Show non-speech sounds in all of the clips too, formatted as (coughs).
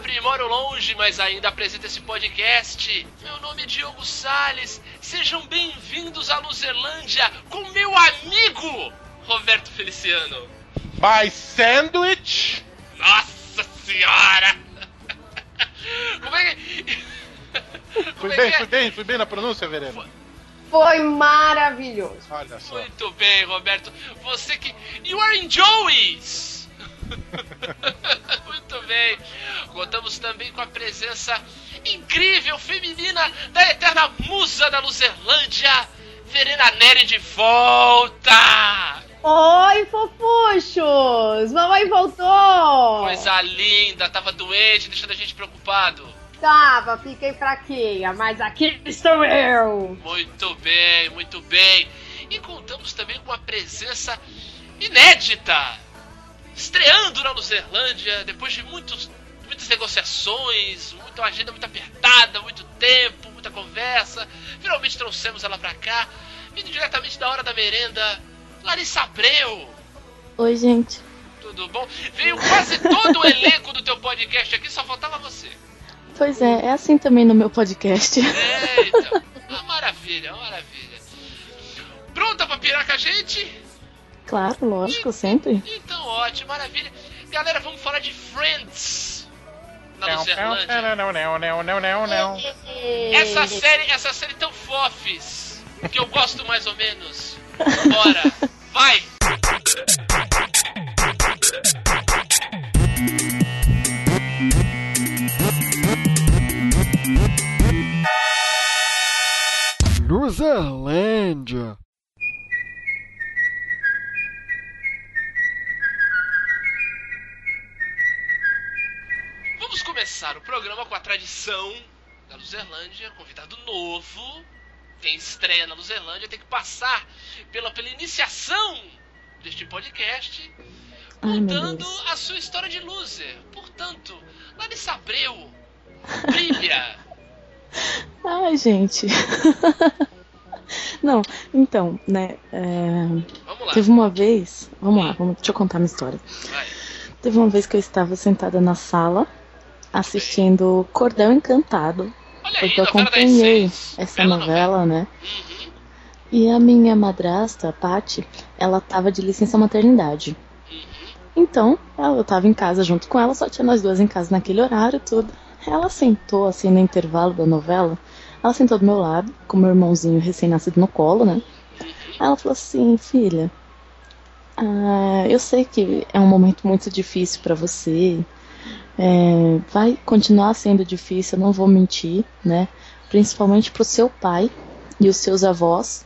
pobre e moro longe, mas ainda apresento esse podcast. Meu nome é Diogo Sales. Sejam bem-vindos à Luzerlândia com meu amigo Roberto Feliciano. By Sandwich? Nossa senhora! Como é que. Fui bem, é? fui bem, fui bem na pronúncia, Verena? Foi maravilhoso. Olha só. Muito bem, Roberto. Você que. You are in Joey's! (laughs) Muito bem. Contamos também com a presença incrível feminina da eterna musa da Luzerlândia, Verena Neri de volta! Oi, fofuchos! Mamãe voltou! Coisa linda, tava doente, deixando a gente preocupado. Tava, fiquei fraquinha, mas aqui estou eu! Muito bem, muito bem. E contamos também com a presença inédita, estreando na Luzerlândia, depois de muitos, muitas negociações, muita agenda muito apertada, muito tempo, muita conversa. Finalmente trouxemos ela pra cá, vindo diretamente da hora da merenda, Larissa Abreu. Oi, gente. Tudo bom? Veio quase todo o elenco do teu podcast aqui, só faltava você. Pois é, é assim também no meu podcast. Eita, uma maravilha, uma maravilha. Pronta pra pirar com a gente? Claro, lógico, e, sempre. Então, ótimo, maravilha. Galera, vamos falar de Friends. Na não, não, não, não, não, não, não, não. Essa série, essa série tão fofes, que eu gosto mais ou menos. Bora, vai! Luzerlândia. Começar o programa com a tradição da Luzerlândia, convidado novo. Tem estreia na Luzerlândia, tem que passar pela, pela iniciação deste podcast, contando a sua história de loser. Portanto, Larissa Abreu, brilha! (laughs) Ai, gente. (laughs) Não, então, né? É... Vamos lá. Teve uma vez. Vamos lá, vamos, deixa eu contar minha história. Vai. Teve uma vez que eu estava sentada na sala assistindo Cordel Encantado. Olha aí, Porque eu da acompanhei essa novela, né? Uhum, E a minha madrasta, a Paty, ela tava de licença maternidade. uhum. Então, ela- eu tava em casa junto com ela, só tinha nós duas em casa naquele horário tudo. Ela sentou, assim, no intervalo da novela, ela sentou do meu lado, com meu irmãozinho recém-nascido no colo, né? Aí ela falou assim, filha, ah, eu sei que é um momento muito difícil pra você, é, vai continuar sendo difícil, não vou mentir, né? Principalmente pro seu pai e os seus avós,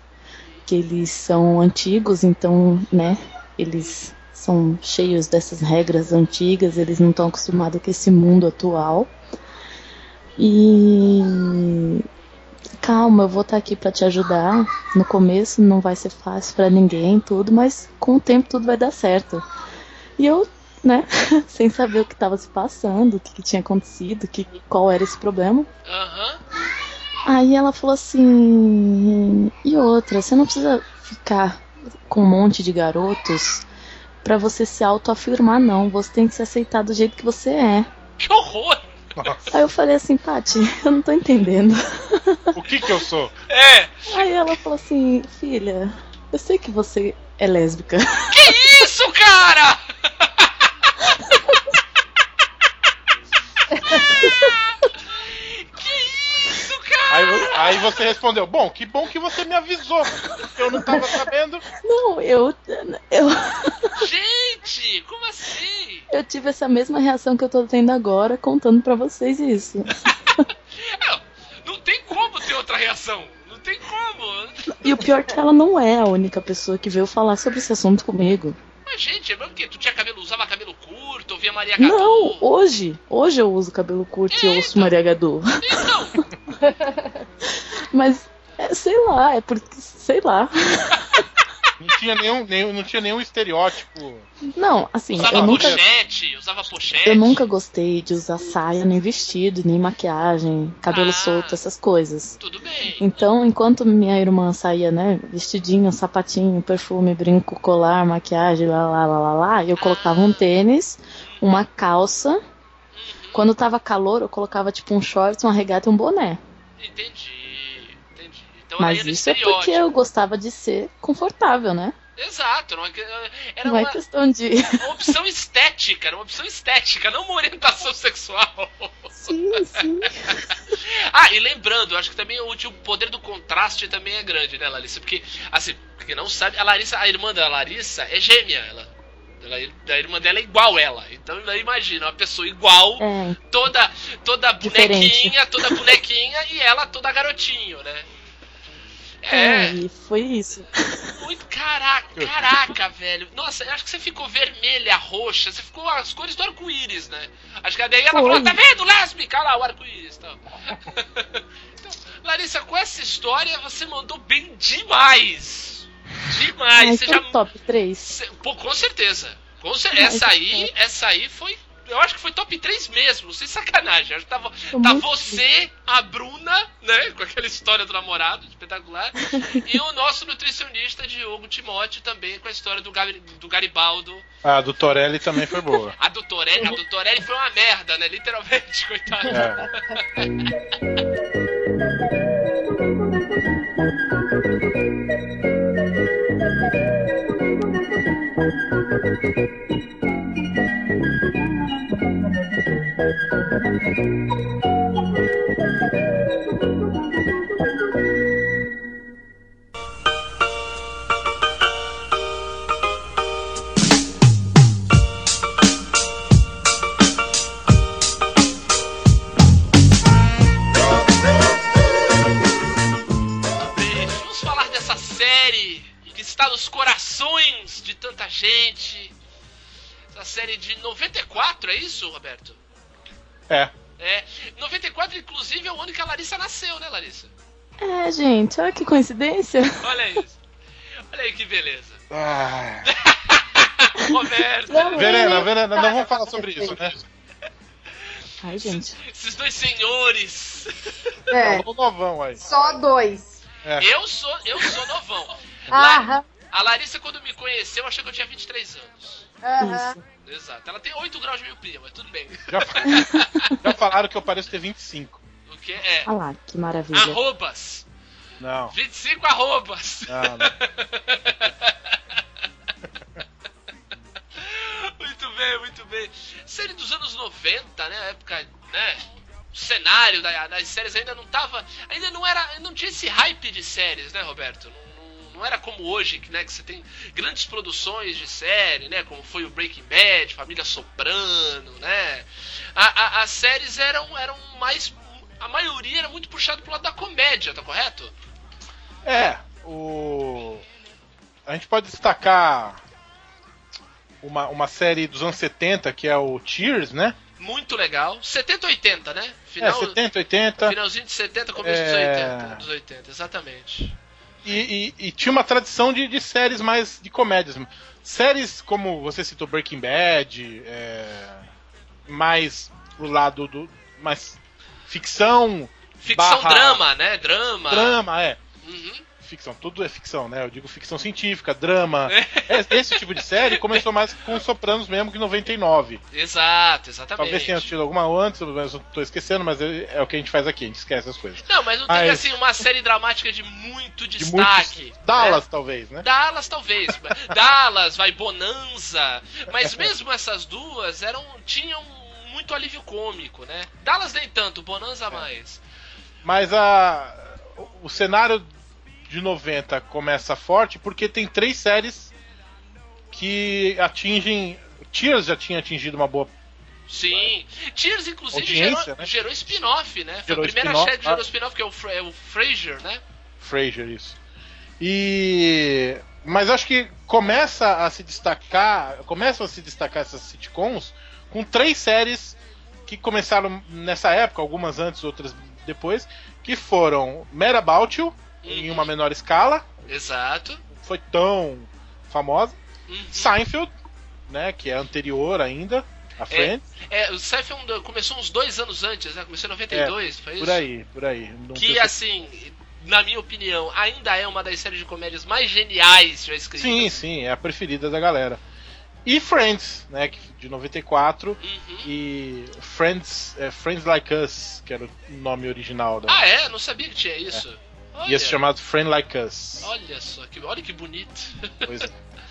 que eles são antigos, então, né, eles são cheios dessas regras antigas, eles não estão acostumados com esse mundo atual. E calma, eu vou estar aqui para te ajudar. No começo não vai ser fácil para ninguém, tudo, mas com o tempo tudo vai dar certo. E eu, né, (laughs) sem saber o que estava se passando, o que, que tinha acontecido, que, qual era esse problema. Aham. Aí ela falou assim: e outra, você não precisa ficar com um monte de garotos pra você se autoafirmar, não. Você tem que se aceitar do jeito que você é. Que horror! Aí eu falei assim, Paty, (laughs) eu não tô entendendo. O que que eu sou? É! Aí ela falou assim, filha, eu sei que você é lésbica. Que isso, cara? (laughs) que isso, cara? Aí, aí você respondeu, bom, que bom que você me avisou. Eu não tava sabendo. Não, eu, eu, Gente, como assim? eu tive essa mesma reação que eu tô tendo agora, contando pra vocês isso. (laughs) Não tem como ter outra reação. Não tem como. E o pior é que ela não é a única pessoa que veio falar sobre esse assunto comigo. Mas, gente, é mesmo que tu tinha cabelo, usava cabelo curto, ouvia Maria Gadu. Não, hoje, hoje eu uso cabelo curto e ouço Maria Gadu. Então, (laughs) Mas, é, sei lá, é porque, sei lá. (laughs) Não tinha nenhum, nenhum, não tinha nenhum estereótipo. Não, assim, usava eu nunca, pochete, usava pochete. eu nunca gostei de usar saia, nem vestido, nem maquiagem, cabelo Ah. solto, essas coisas. Tudo bem. Então, enquanto minha irmã saía, né, vestidinho, sapatinho, perfume, brinco, colar, maquiagem, lá, lá, lá, lá, lá, eu colocava um tênis, uma calça Quando tava calor, eu colocava tipo um shorts, uma regata e um boné. Entendi. Então Mas isso é porque eu gostava de ser confortável, né? Exato, não é era Não é uma, questão de. uma opção estética, era uma opção estética, não uma orientação (laughs) sexual. sim, sim. (laughs) Ah, e lembrando, acho que também o, o poder do contraste também é grande, né, Larissa? Porque, assim, quem não sabe, a Larissa, a irmã da Larissa é gêmea, ela. ela a irmã dela é igual ela. Então imagina, uma pessoa igual, É, toda toda Diferente. bonequinha, toda bonequinha e ela toda garotinho, né? É, foi isso. muito caraca, caraca, velho. Nossa, eu acho que você ficou vermelha, roxa, você ficou as cores do arco-íris, né? Acho que daí ela Foi. falou, tá vendo, lésbica? Olha lá o arco-íris e tal. (laughs) então, Larissa, com essa história você mandou bem demais. Demais. Mas Você já. o top 3. Cê- Pô, com certeza. Com cer- Mas essa é aí, essa aí foi. Eu acho que foi top 3 mesmo, sem sacanagem. Acho que tava, tá você, a Bruna, né? Com aquela história do namorado, espetacular. (laughs) e o nosso nutricionista Diogo Timóteo também com a história do, do Garibaldo. A do Torelli também foi boa. (laughs) A do Torelli, a do Torelli foi uma merda, né? Literalmente, (laughs) coitado. É. Bem, vamos gente. Essa série de 94, é isso, Roberto? É. É. 94, inclusive, é o ano que a Larissa nasceu, né, Larissa? É, gente, olha que coincidência. Olha isso. Olha aí que beleza. Ah. (laughs) Roberto, Não, Verena, Verena, não vamos falar sobre isso, né? Ai, gente. esses dois senhores. É, Falou novão aí. só dois. É. Eu sou, eu sou novão. La- Aham, a Larissa, quando me conheceu, achou que eu tinha 23 anos. aham. Isso. Exato. Ela tem 8 graus de miopia, mas tudo bem. Já, (laughs) já falaram que eu pareço ter 25. O que é? Olha lá, que maravilha. Arrobas. Não. 25 arrobas. Não, não. (laughs) Muito bem, muito bem. Série dos anos 90, né? A época, né? O cenário da- das séries ainda não tava. Ainda não era. Não tinha esse hype de séries, né, Roberto? Não, não- era como hoje, que, né, que você tem grandes produções de série, né? Como foi o Breaking Bad, Família Soprano, né? A- a- as séries eram, eram mais. A maioria era muito puxado pro lado da comédia, tá correto? É, o. A gente pode destacar uma, uma série dos anos 70 que é o Cheers, né? Muito legal. 70 80, né? É, Final, 70, 80. Finalzinho de 70, começo dos É. 80. Dos 80, exatamente. E, e- e tinha uma tradição de, de séries mais de comédias. Séries como você citou Breaking Bad, é, mais pro lado do. mais ficção, Ficção Barra- drama, né? Drama. drama, é. Uhum. Ficção, tudo é ficção, né? Eu digo ficção científica, drama. É, Esse tipo de série começou mais com os Sopranos mesmo que em 99. Exato, exatamente. Talvez tenha tido alguma antes, mas eu tô esquecendo, mas é, é o que a gente faz aqui, a gente esquece as coisas. Não, mas não Mas- teve assim uma série dramática de muito De destaque. muitos. Dallas, talvez, né? Dallas, talvez. (laughs) Dallas, vai Bonanza. Mas mesmo essas duas eram tinham muito alívio cômico, né? Dallas nem tanto, Bonanza mais. Mas a, o cenário de 90 começa forte porque tem três séries que atingem. Cheers já tinha atingido uma boa. Sim. Cheers, inclusive, Audiência, gerou, né? gerou spin-off, né? Foi Gerou a primeira série que gerou ah. spin-off, que é o, Fra- é o Frasier, né? Frasier, isso. E. Mas acho que começa a se destacar. Começam a se destacar essas sitcoms com três séries que começaram nessa época, algumas antes, outras depois, que foram Mad About You, em Uhum. uma menor escala, Exato. foi tão famosa. Uhum. Seinfeld, né, que é anterior ainda a Friends, É, o Seinfeld começou uns dois anos antes, né? Começou em 92, foi isso? por aí, por aí. Não Que, assim, na minha opinião, ainda é uma das séries de comédias mais geniais já escritas. Sim, sim, é a preferida da galera. E Friends, né? De 94. Uhum. E Friends, é, Friends Like Us, que era o nome original da. Ah, é? Não sabia que tinha isso. Olha, Ia se chamado Friend Like Us. olha só, que, olha que bonito. Pois é.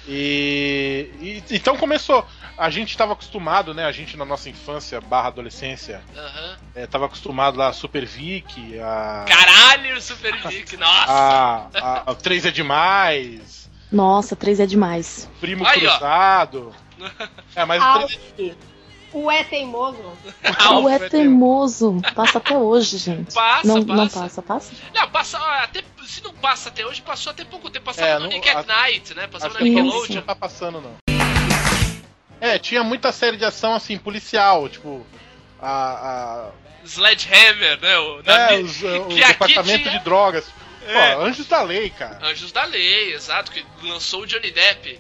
E, e- então começou. A gente estava acostumado, né? A gente na nossa infância barra adolescência Aham. é, tava acostumado lá a Super Vic, a. Caralho, Super Vic, (laughs) nossa! a, a, a 3 é demais, Nossa, três é demais. Primo Aí, ó. Cruzado. (laughs) É, mas o 3 Alf, o é teimoso. O é é teimoso. Passa até hoje, gente. Passa, não, não passa. passa, passa? Não, passa, até, se não passa até hoje, passou até pouco tempo. Passava É, no não- Nick at a- Night, né? Passava não, Nickelodeon. não tá passando, não. É, tinha muita série de ação assim, policial, tipo. A. Sledgehammer, né? O, a é, os- que o departamento tinha- de drogas. É. Pô, Anjos da Lei, cara. Anjos da Lei, exato, que lançou o Johnny Depp.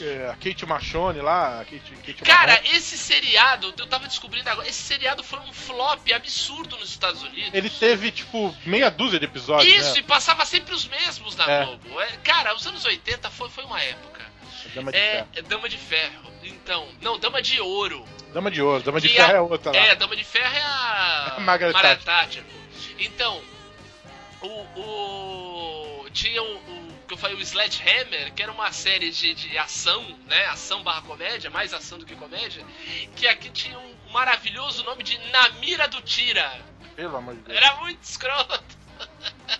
É, A Kate Machone lá, a Kate, Kate Cara, Mahoney. esse seriado, eu tava descobrindo agora, esse seriado foi um flop absurdo nos Estados Unidos. ele teve, tipo, meia dúzia de episódios, Isso, né? e passava sempre os mesmos na É. Globo. É, cara, os anos 80 foi, foi uma época. Dama de É, Ferro. é Dama de Ferro. Então, não, Dama de Ouro. Dama de Ouro, Dama de Ferro a- é outra lá. É, Dama de Ferro é (laughs) a. Margaret Margaret Thatcher. Thatcher, pô. Então, o. o tinha o que falei, o Sledgehammer, que era uma série de, de ação, né? Ação barra comédia, mais ação do que comédia. Que aqui tinha um maravilhoso nome de Na Mira do Tira. Pelo amor de Deus. Era muito escroto.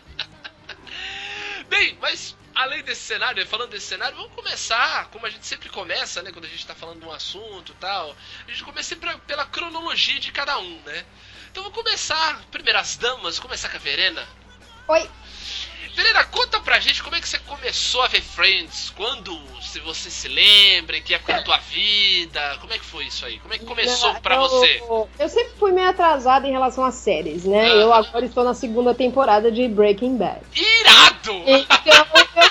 (laughs) Bem, mas além desse cenário, falando desse cenário, vamos começar, como a gente sempre começa, né? Quando a gente tá falando de um assunto e tal. A gente começa sempre pela cronologia de cada um, né? Então vamos começar, primeiras damas, começar com a Verena. Oi. Verena, conta pra gente como é que você começou a ver Friends, quando, se você se lembra, em que época da tua vida, como é que foi isso aí? Como é que começou Não, pra eu- você? Eu sempre fui meio atrasada em relação às séries, né? Ah. Eu agora estou na segunda temporada de Breaking Bad. Irado! Então, eu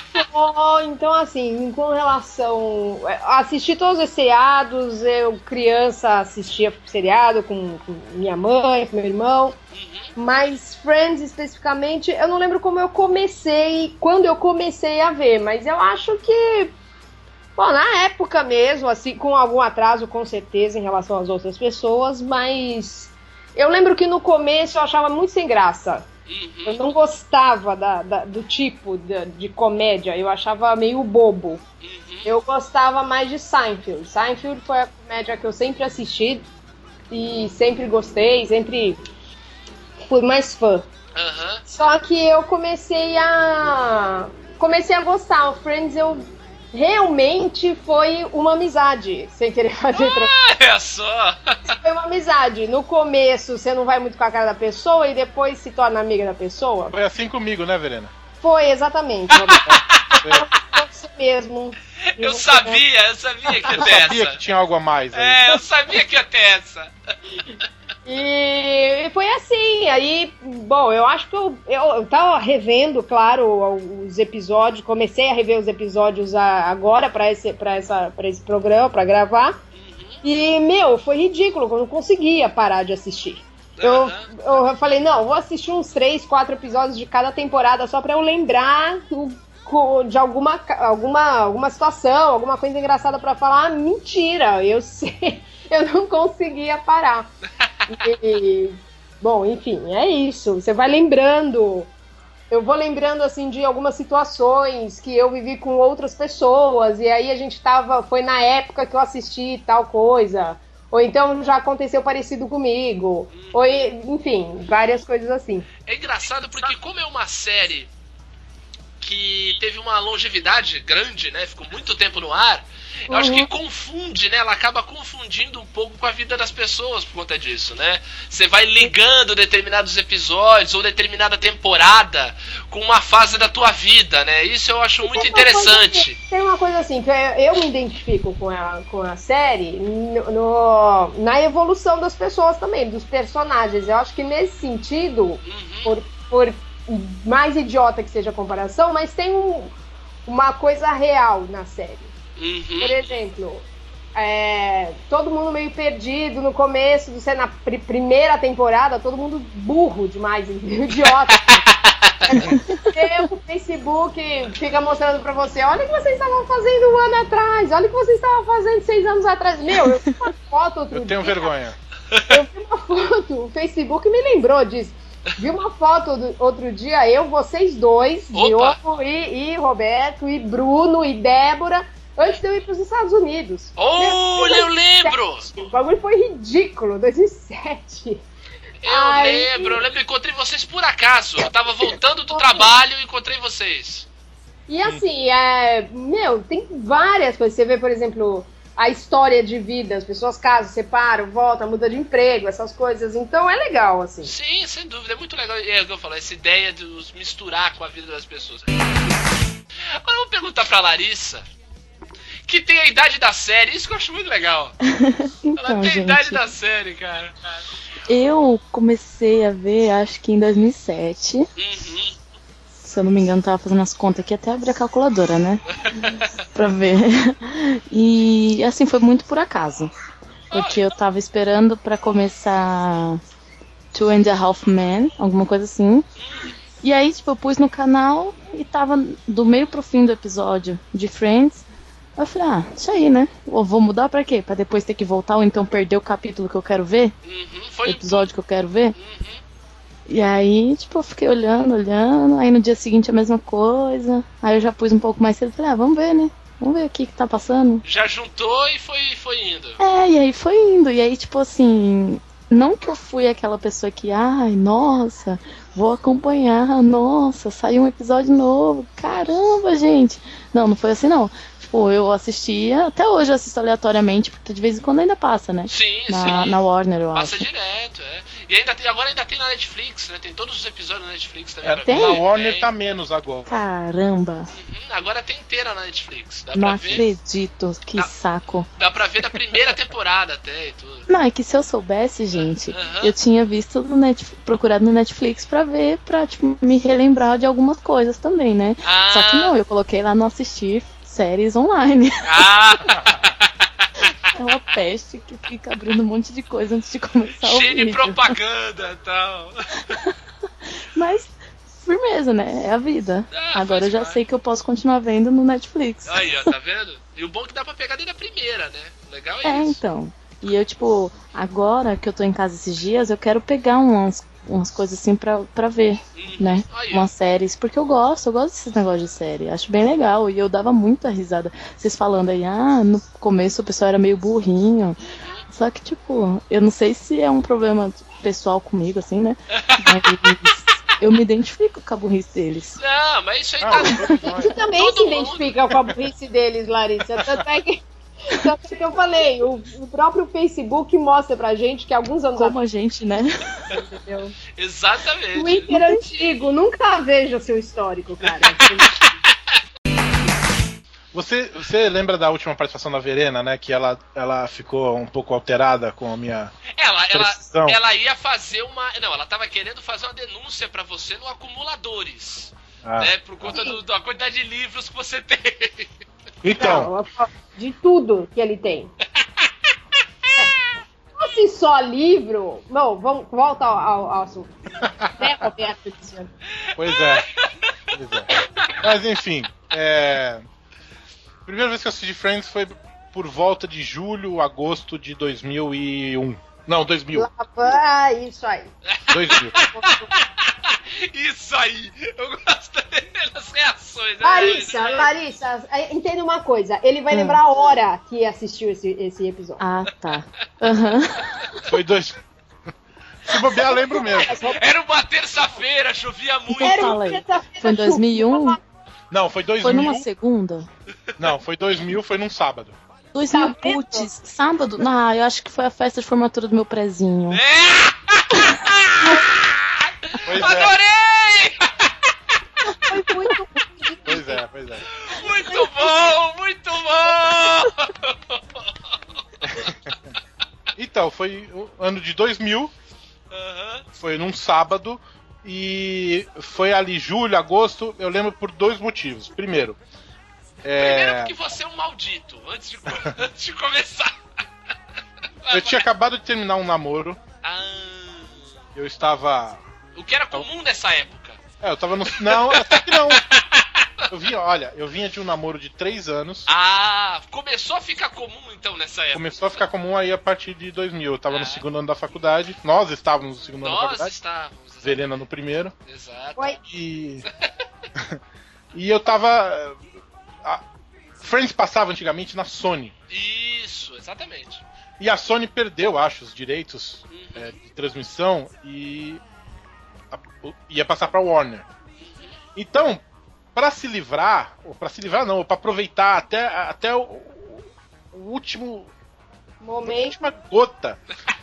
então assim, com relação. Assisti todos os seriados, eu criança assistia seriado com, com minha mãe, com meu irmão. Uhum. Mas Friends especificamente, eu não lembro como eu comecei, quando eu comecei a ver, mas eu acho que. Bom, na época mesmo, assim, com algum atraso com certeza em relação às outras pessoas, mas. Eu lembro que no começo eu achava muito sem graça. Eu Uhum, não gostava da, da- do tipo de, de comédia, eu achava meio bobo. uhum. Eu gostava mais de Seinfeld. Seinfeld foi a comédia que eu sempre assisti e sempre gostei, sempre fui mais fã. Aham. Só que eu comecei a. Comecei a gostar. O Friends eu realmente foi uma amizade, sem querer (laughs) fazer tra- Olha só! Foi uma amizade. No começo você não vai muito com a cara da pessoa e depois se torna amiga da pessoa. Foi assim comigo, né, Verena? Foi, exatamente. (laughs) Foi isso mesmo. Eu sabia, eu sabia que ia Eu ter sabia essa. que tinha algo a mais aí. É, eu sabia que ia ter essa. (laughs) E foi assim, aí, bom, eu acho que eu, eu, eu tava revendo, claro, os episódios, comecei a rever os episódios a- agora pra esse, pra essa, pra esse programa, pra gravar. E, meu, foi ridículo, eu não conseguia parar de assistir. Eu, eu falei, não, vou assistir uns três, quatro episódios de cada temporada só pra eu lembrar o- de alguma, alguma, alguma situação, alguma coisa engraçada pra falar. Ah, mentira, eu (laughs) sei, eu não conseguia parar. E, bom, enfim, é isso. Você vai lembrando. Eu vou lembrando assim de algumas situações que eu vivi com outras pessoas e aí a gente tava, foi na época que eu assisti tal coisa. Ou então já aconteceu parecido comigo. Ou, enfim, várias coisas assim. É engraçado porque como é uma série que teve uma longevidade grande, né? Ficou muito tempo no ar. Eu acho Uhum. que confunde, né? Ela acaba confundindo um pouco com a vida das pessoas por conta disso, né? Você vai ligando determinados episódios ou determinada temporada com uma fase da tua vida, né? Isso eu acho muito Tem uma coisa interessante. assim- tem uma coisa assim, que eu, eu me identifico com a, com a série no, no- na evolução das pessoas também, dos personagens. Eu acho que nesse sentido, Uhum. por, por mais idiota que seja a comparação, mas tem um- uma coisa real na série. Por Uhum. exemplo, é, todo mundo meio perdido no começo, você na pri- primeira temporada, todo mundo burro demais, (laughs) idiota. eu, Facebook fica mostrando pra você, olha o que você estava fazendo um ano atrás, olha o que você estava fazendo seis anos atrás. Meu, eu vi uma foto (laughs) outro Eu tenho dia, vergonha. Eu vi uma foto, o Facebook me lembrou disso. Vi uma foto do, outro dia, eu, vocês dois, Opa! Diogo e, e Roberto, e Bruno e Débora, antes de eu ir pros Estados Unidos. Olha, eu lembro! O bagulho foi ridículo, 2007. Eu Ai. lembro, eu lembro, encontrei vocês por acaso. Eu tava voltando do trabalho e encontrei vocês. E assim, é, meu, tem várias coisas. Você vê, por exemplo, a história de vida, as pessoas casam, separam, voltam, mudam de emprego, essas coisas. Então é legal, assim. Sim, sem dúvida, é muito legal. É o que eu falo, essa ideia de os misturar com a vida das pessoas. Agora eu vou perguntar pra Larissa, que tem a idade da série, isso que eu acho muito legal. (laughs) Ela Então, tem a idade gente, da série, cara. eu comecei a ver, acho que em 2007. Uhum. Se eu não me engano, tava fazendo as contas aqui até abrir a calculadora, né? (laughs) pra ver. E assim, foi muito por acaso. Porque eu tava esperando pra começar Two and a Half Men, alguma coisa assim. E aí, tipo, eu pus no canal e tava do meio pro fim do episódio de Friends. Eu falei, ah, isso aí, né? Eu vou mudar pra quê? Pra depois ter que voltar ou então perder o capítulo que eu quero ver? Uhum. O episódio que eu quero ver? Uhum. E aí, tipo, eu fiquei olhando, olhando. Aí no dia seguinte a mesma coisa. Aí eu já pus um pouco mais cedo. Falei, ah, vamos ver, né? Vamos ver o que que tá passando. Já juntou e foi, foi indo. É, e aí foi indo. E aí, tipo assim. Não que eu fui aquela pessoa que, ai, nossa, vou acompanhar, nossa, saiu um episódio novo, caramba, gente. Não, não foi assim não. Tipo, eu assistia, até hoje eu assisto aleatoriamente, porque de vez em quando ainda passa, né? Sim, Na, sim. na Warner, eu Passa acho. direto, é. E ainda tem, agora ainda tem na Netflix, né? Tem todos os episódios na Netflix também. É, Tem? na Warner Tem. tá menos agora. Caramba, Uhum, agora tem inteira na Netflix. Dá não pra ver. acredito, que Ah. saco. Dá pra ver da primeira temporada até e tudo. Não, é que se eu soubesse, gente, Aham. eu tinha visto no net, procurado no Netflix pra ver, pra tipo, me relembrar de algumas coisas também, né? Ah, Só que não, eu coloquei lá no assistir séries online. Ah, (laughs) É uma peste que fica abrindo um monte de coisa antes de começar o cheio de vídeo. propaganda e tal. (laughs) Mas, firmeza, né? É a vida. Ah, Agora eu já parte. sei que eu posso continuar vendo no Netflix. Aí, ó, tá vendo? E o bom é que dá pra pegar desde a primeira, né? Legal é, É, isso. então. E eu, tipo, agora que eu tô em casa esses dias, eu quero pegar umas, umas coisas assim pra, pra ver, Uhum. né? Aí. Umas séries, porque eu gosto, eu gosto desses negócios de série. Acho bem legal. E eu dava muita risada. Vocês falando aí, ah, no começo o pessoal era meio burrinho. Só que, tipo, eu não sei se é um problema pessoal comigo, assim, né? (laughs) Mas eu me identifico com a burrice deles. Não, mas isso aí Ah, tá. Tu (laughs) também Todo se mundo. identifica com a burrice deles, Larissa. Tanto é que, tanto é que eu falei, o, o próprio Facebook mostra pra gente que alguns anos Como a gente, né? entendeu? Exatamente. Twitter antigo, nunca veja seu histórico, cara. Você, você lembra da última participação da Verena, né? Que ela, ela ficou um pouco alterada com a minha Ela, ela, precisão. ela ia fazer uma. Não, ela tava querendo fazer uma denúncia pra você no acumuladores. Ah. Né? Por conta do- da quantidade de livros que você tem. Então, Não, de tudo que ele tem. (laughs) Se fosse só livro. Não, vamos, volta ao, ao, ao assunto. Né, Roberto? Pois é. Pois é. Mas enfim, é... a primeira vez que eu assisti Friends foi por volta de julho, agosto de 2001. Não, 2000. Lá vai, isso aí. 2000. (laughs) Isso aí! Eu gosto das reações. né? Larissa, Larissa, é, entenda uma coisa. Ele vai Hum. lembrar a hora que assistiu esse, esse episódio. Ah, tá. Aham. Foi dois. Se bobear, lembro mesmo. Era uma terça-feira, chovia muito. Fala aí. terça-feira Foi em 2001? Não, foi 2000. Foi numa segunda? Não, foi 2000, foi num sábado. 2000, Tá vendo? putz, sábado? Ah, eu acho que foi a festa de formatura do meu prezinho. Pois é, Adorei! Foi muito pois é, pois é. Muito bom, muito bom! Então, foi o ano de 2000, Aham. foi num sábado e foi ali julho, agosto, eu lembro por dois motivos. Primeiro, Primeiro é, porque você é um maldito, antes de, (laughs) antes de começar. eu tinha acabado de terminar um namoro, Ah, eu estava o que era comum nessa época. É, eu tava no. Não, até que não. (laughs) Eu vinha, olha, eu vinha de um namoro de três anos. Ah, começou a ficar comum então nessa época. Começou a ficar comum aí a partir de 2000. Eu tava Ah. no segundo ano da faculdade. Nós estávamos no segundo ano da Nós faculdade. estávamos. Verena no primeiro. Exato. Oi. E. (laughs) e eu tava. A- Friends passava antigamente na Sony. Isso, exatamente. E a Sony perdeu, acho, os direitos Uhum. é, de transmissão e a- o- ia passar pra Warner. Então, pra se livrar, ou pra se livrar não, pra aproveitar até, até o, o último a Momento. última gota,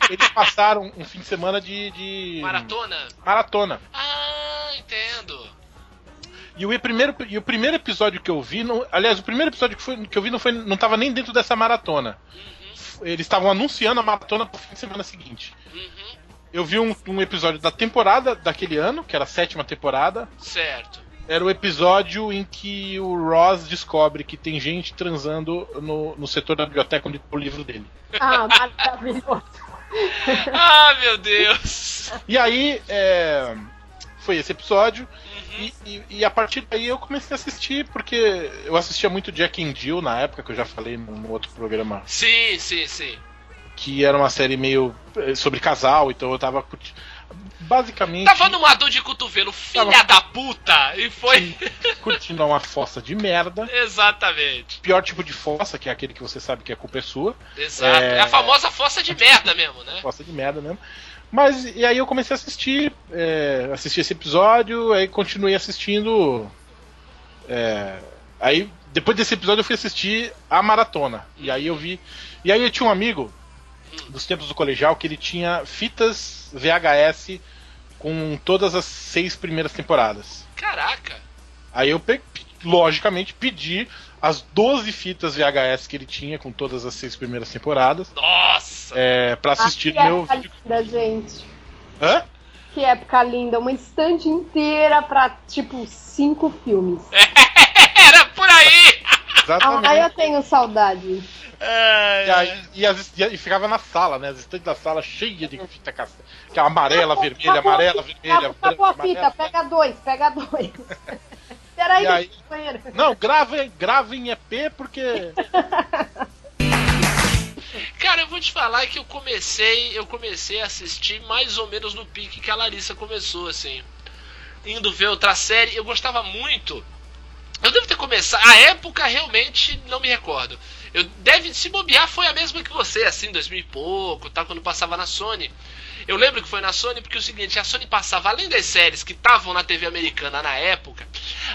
eles passaram um fim de semana de, de Maratona? maratona. Ah, entendo. E o primeiro, e o primeiro episódio que eu vi, não- aliás, o primeiro episódio que, foi, que eu vi não, foi, não tava nem dentro dessa maratona. Uhum, Eles estavam anunciando a maratona pro fim de semana seguinte. uhum. Eu vi um, um episódio da temporada daquele ano, que era a sétima temporada. Certo. Era o episódio em que o Ross descobre que tem gente transando no, no setor da biblioteca onde tá o livro dele. Ah, maravilhoso. Ah, meu Deus. E aí, é, foi esse episódio. E, e- e a partir daí eu comecei a assistir, porque eu assistia muito Jack and Jill na época, que eu já falei num outro programa, Sim, sim, sim. que era uma série meio eh, sobre casal, então eu tava basicamente Tava numa dor de cotovelo, filha Tava. da puta! E foi. curtindo uma fossa de merda. (laughs) Exatamente. Pior tipo de fossa, que é aquele que você sabe que a culpa é sua. Exato. É... É. a famosa fossa de merda mesmo, né? Fossa de merda mesmo. Mas, e aí eu comecei a assistir, é, assisti esse episódio, aí continuei assistindo. é, aí, depois desse episódio, eu fui assistir a maratona. E aí eu vi. E aí eu tinha um amigo dos tempos do colegial que ele tinha fitas VHS com todas as seis primeiras temporadas. Caraca. Aí eu, logicamente, pedi as 12 fitas VHS que ele tinha com todas as seis primeiras temporadas Nossa! é, para assistir Ah, que no meu época vídeo. linda, gente. Hã? Que época linda. Uma estante inteira pra, tipo, cinco filmes. (laughs) Era por aí! Exatamente. Ah, eu tenho saudade. É, E, aí, e, as- e ficava na sala, né? As estantes da sala cheia de fita cassete. Que é amarela, vermelha, amarela, fita, vermelha. Acabou a fita, amarela. pega dois, pega dois. (laughs) Peraí, aí? Não, grava, grava em EP porque. (laughs) Cara, eu vou te falar que eu comecei, eu comecei a assistir mais ou menos no pique que a Larissa começou, assim. Indo ver outra série, eu gostava muito. Eu devo ter começado. A época realmente não me recordo. Eu deve se bobear foi a mesma que você, assim, 2000 e pouco, tá quando passava na Sony. Eu lembro que foi na Sony porque é o seguinte, a Sony passava além das séries que estavam na TV americana na época,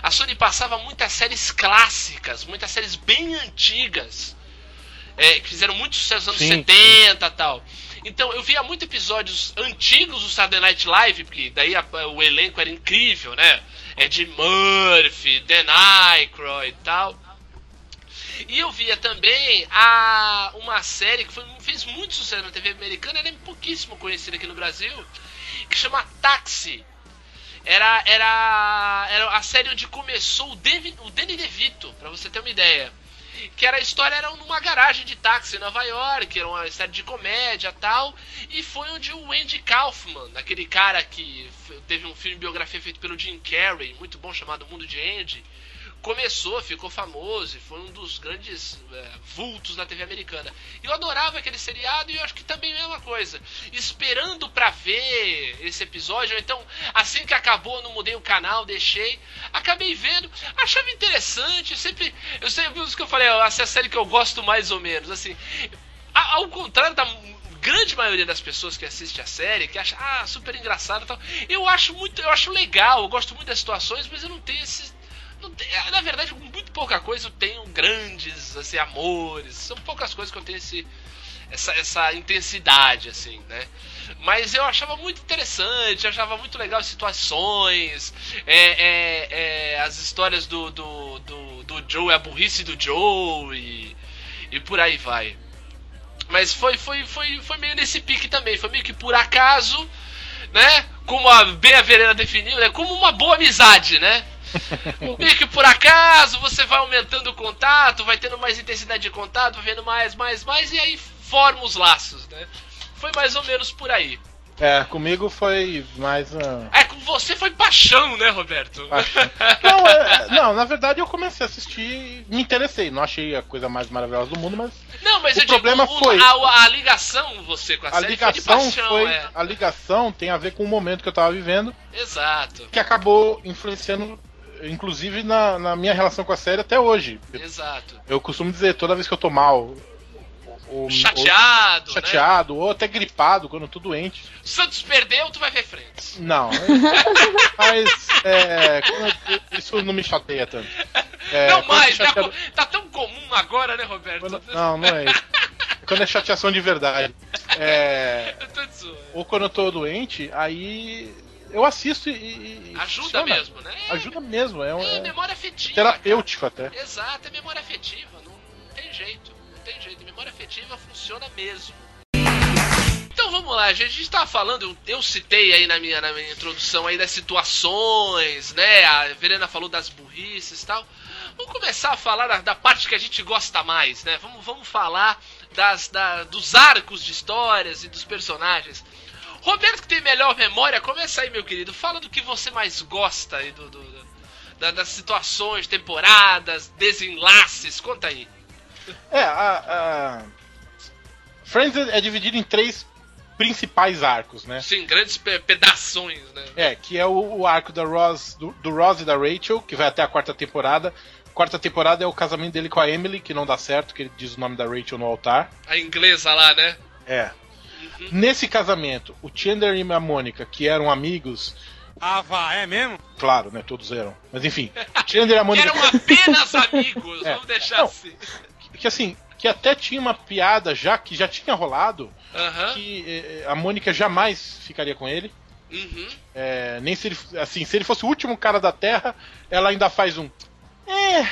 a Sony passava muitas séries clássicas, muitas séries bem antigas é, que fizeram muito sucesso nos anos Sim, 70 e tal. Então eu via muitos episódios antigos do Saturday Night Live, porque daí a- o elenco era incrível, né? Ed Murphy, Dan Aykroyd e tal. E eu via também a, uma série que foi- fez muito sucesso na TV americana, ela é pouquíssimo conhecida aqui no Brasil, que chama Taxi. Era, era, era a série onde começou o, David, o Danny DeVito, pra você ter uma ideia. Que era a história era numa garagem de táxi em Nova York, era uma série de comédia tal. E foi onde o Andy Kaufman, aquele cara que teve um filme biografia feito pelo Jim Carrey, muito bom, chamado Mundo de Andy, começou, ficou famoso e foi um dos grandes é, vultos na TV americana. Eu adorava aquele seriado e eu acho que também é a mesma coisa. Esperando pra ver esse episódio, então assim que acabou, não mudei o canal, deixei, acabei vendo, achava interessante, sempre, eu sempre isso que eu falei, essa é a série que eu gosto mais ou menos, assim, ao contrário da grande maioria das pessoas que assiste a série, que acha ah, super engraçado e tal, eu acho muito, eu acho legal, eu gosto muito das situações, mas eu não tenho esse não tem- é, na verdade, com muito pouca coisa eu tenho grandes assim, amores. São poucas coisas que eu tenho esse, essa, essa intensidade, assim, né? Mas eu achava muito interessante, achava muito legal as situações, é, é, é, as histórias do, do, do, do Joe, a burrice do Joe e, e por aí vai. Mas foi, foi, foi, foi meio nesse pique também, foi meio que por acaso, né? Como a bem a Verena definiu, né? Como uma boa amizade, né? (laughs) Meio que por acaso você vai aumentando o contato, vai tendo mais intensidade de contato, vai vendo mais, mais, mais, e aí forma os laços, né? Foi mais ou menos por aí. É, comigo foi mais. Uh... É, com você foi paixão, né, Roberto? Paixão. (laughs) Não, é, não, na verdade eu comecei a assistir me interessei. Não achei a coisa mais maravilhosa do mundo, mas. Não, mas o problema digo, foi. A, a, ligação você com a, a série ligação foi de paixão, foi, é. A ligação tem a ver com o momento que eu tava vivendo. Exato. Que acabou influenciando inclusive na, na, minha relação com a série até hoje. Exato. Eu costumo dizer, toda vez que eu tô mal. Ou, chateado. Ou, chateado, né? ou até gripado, quando eu tô doente. Santos perdeu, tu vai ver frente. Não. (laughs) mas é, isso não me chateia tanto. É, não mais, chateado... tá, tá, tão comum agora, né, Roberto? Quando, não, não é isso. quando é chateação de verdade. É, (laughs) ou quando eu tô doente, aí eu assisto e. e Ajuda funciona. mesmo, né? Ajuda mesmo, é, é, é memória afetiva. Terapêutico cara. até. Exato, é memória afetiva, não, não tem jeito, não tem jeito. Memória afetiva funciona mesmo. Então vamos lá, gente. A gente tava falando, eu, eu, citei aí na minha, na minha introdução aí das situações, né? A Verena falou das burrices e tal. Vamos começar a falar da, da, parte que a gente gosta mais, né? Vamos, vamos falar das, da, dos arcos de histórias e dos personagens. Roberto, que tem melhor memória, começa aí, meu querido. Fala do que você mais gosta aí do, do, do da, das situações, temporadas, desenlaces. Conta aí. É, a, a... Friends é dividido em três principais arcos, né? Sim, grandes pe pedaços, né? É, que é o, o arco da Ross, do, do Ross e da Rachel, que vai até a quarta temporada. Quarta temporada é o casamento dele com a Emily, que não dá certo, que ele diz o nome da Rachel no altar. A inglesa lá, né? É. Uhum. Nesse casamento, o Chandler e a Mônica, que eram amigos. Ah, vá, é mesmo? Claro, né? Todos eram. Mas enfim, Chandler e a (laughs) Mônica. eram apenas amigos, (laughs) é. vamos deixar Não, assim. Que assim, que até tinha uma piada já que já tinha rolado uhum. que eh, a Mônica jamais ficaria com ele. Uhum. É, nem se ele, assim, se ele fosse o último cara da Terra, ela ainda faz um. É.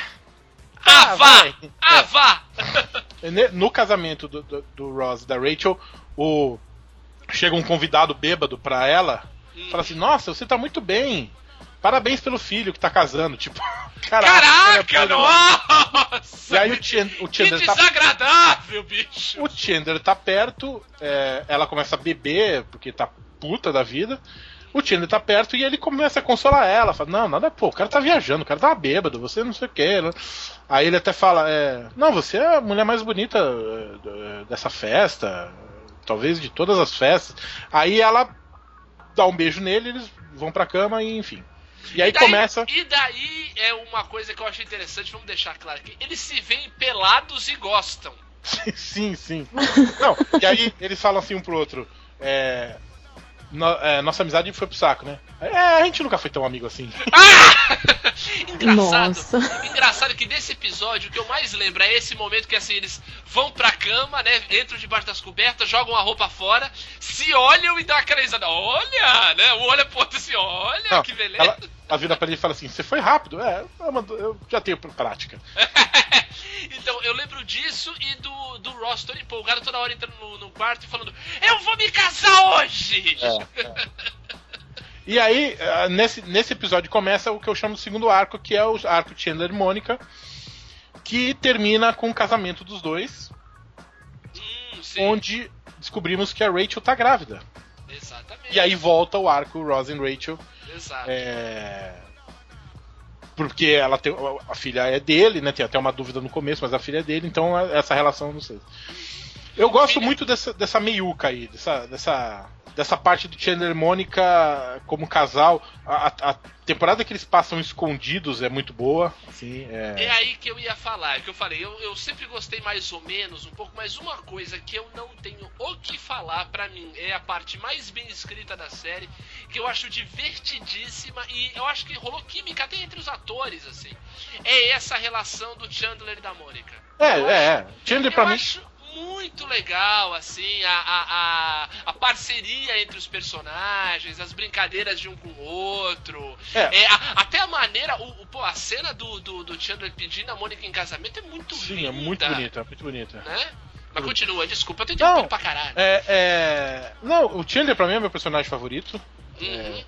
Ah, vá! Ah, vá! (laughs) No casamento do, do, do Ross e da Rachel, o chega um convidado bêbado pra ela, hum. fala assim: Nossa, você tá muito bem. Parabéns pelo filho que tá casando. (laughs) Tipo, caraca, caraca nossa! E aí o, Chen, o Chandler que desagradável, tá, bicho! O Chandler tá perto, é, ela começa a beber, porque tá puta da vida. O Chandler tá perto e ele começa a consolar ela. Fala, não, nada, pô, o cara tá viajando, o cara tá bêbado, você não sei o que. Né? Aí ele até fala, é, não, você é a mulher mais bonita é, dessa festa talvez de todas as festas. Aí ela dá um beijo nele, eles vão pra cama e enfim. E aí e daí, começa. E daí é uma coisa que eu achei interessante, vamos deixar claro aqui. Eles se veem pelados e gostam. (laughs) sim, sim. Não, e aí eles falam assim um pro outro. É, no, é, nossa amizade foi pro saco, né? É, a gente nunca foi tão amigo assim. (laughs) Ah! (laughs) engraçado. Nossa. Engraçado que desse episódio o que eu mais lembro é esse momento que assim eles vão pra cama, né? Entram debaixo das cobertas, jogam a roupa fora, se olham e dão aquela risada. Olha, né? Um olha pro outro assim, olha, Não, que beleza. Ela, ela vira pra ele e fala assim: Você foi rápido? É, eu já tenho prática. (laughs) então, eu lembro disso e do, do Ross todo empolgado toda hora entrando no, no quarto e falando: Eu vou me casar hoje! É, (laughs) é. E aí, ah, nesse, nesse episódio começa o que eu chamo de segundo arco, que é o arco Chandler e Mônica, que termina com o casamento dos dois, hum, onde descobrimos que a Rachel tá grávida. Exatamente. E aí volta o arco Ross e Rachel. Exato. É... Porque ela tem, a filha é dele, né? Tem até uma dúvida no começo, mas a filha é dele, então essa relação não sei. Eu gosto muito dessa, dessa meiuca aí, dessa, dessa dessa parte do Chandler e Mônica como casal. A, a, temporada que eles passam escondidos é muito boa. Assim, é... é aí que eu ia falar, que eu falei, eu, eu sempre gostei mais ou menos um pouco, mas uma coisa que eu não tenho o que falar para mim é a parte mais bem escrita da série, que eu acho divertidíssima e eu acho que rolou química até entre os atores, assim. É essa relação do Chandler e da Mônica. É, eu é, acho, é. Chandler pra mim. Acho muito legal, assim, a, a, a, a, parceria entre os personagens, as brincadeiras de um com o outro. É. é a, até a maneira, o, o, pô, a cena do, do, do Chandler pedindo a Mônica em casamento é muito Sim, linda. é muito bonita, muito bonita. Né? Mas continua, desculpa, eu tô interrompendo pra caralho. É, é... Não, o Chandler pra mim é meu personagem favorito. Uhum. É...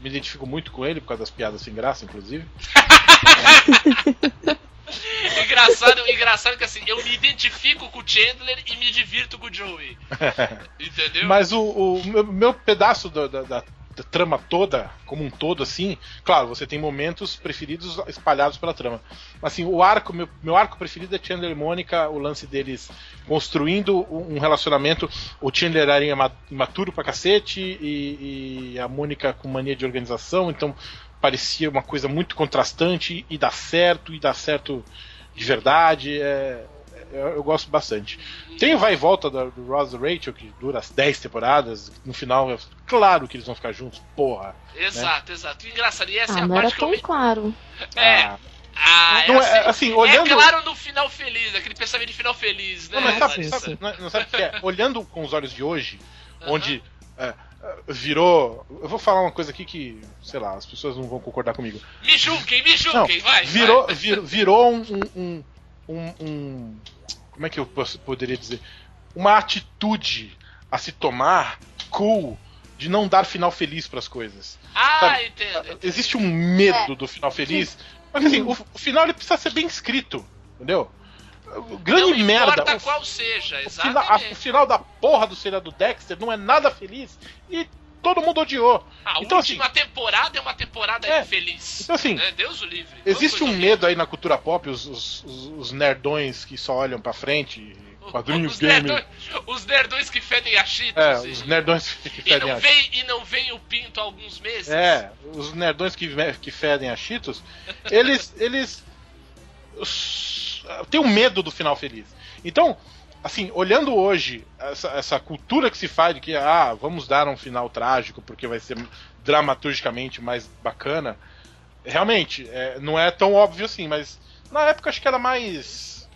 Me identifico muito com ele por causa das piadas sem graça, inclusive. (laughs) (laughs) engraçado, engraçado que assim, eu me identifico com o Chandler e me divirto com o Joey. (laughs) Entendeu? Mas o, o meu, meu pedaço da, da, da trama toda, como um todo, assim, claro, você tem momentos preferidos espalhados pela trama. Assim, o arco, meu, meu arco preferido é Chandler e Mônica, o lance deles construindo um relacionamento. O Chandler era imaturo pra cacete e, e a Mônica com mania de organização, então parecia uma coisa muito contrastante e dá certo, e dá certo de verdade. É, eu, eu, gosto bastante. Tem o vai e volta do, do Ross e Rachel, que dura as 10 temporadas. No final, é claro que eles vão ficar juntos, porra. Exato, né? exato. Engraçado. E essa ah, é a não parte era que tão eu. claro. É. Ah. Ah, Não, é, é, assim, assim, olhando- é claro no final feliz, aquele pensamento de final feliz, né? Não, mas sabe, Larissa? sabe, não, não sabe o que é? Olhando com os olhos de hoje, Aham. onde é, virou. Eu vou falar uma coisa aqui que, sei lá, as pessoas não vão concordar comigo. Me julguem, me Não, julguem, vai. virou, vai. vir- virou um, um, um- um- Como é que eu posso- poderia dizer? Uma atitude a se tomar cool de não dar final feliz para as coisas. Ah, sabe? entendo. entendo. Existe um medo do final feliz, mas assim, o, o final ele precisa ser bem escrito, entendeu? O Grande não merda. importa o- qual seja, o final, a- o exatamente. final da porra do seriado do Dexter não é nada feliz e todo mundo odiou. A então, última temporada é uma temporada É. infeliz. Então, assim, né? Deus o livre. Existe um medo aí na cultura pop, os, os, os- nerdões que só olham pra frente, quadrinhos os game. nerdões, os nerdões que fedem a Cheetos. É, e- os nerdões que fedem não a vem, e não vem o pinto há alguns meses. É, os nerdões que, que fedem a Cheetos, eles. eles. Os- têm um medo do final feliz. Então, assim, olhando hoje essa, essa cultura que se faz de que, ah, vamos dar um final trágico porque vai ser dramaturgicamente mais bacana, realmente, é, não é tão óbvio assim, mas na época acho que era mais.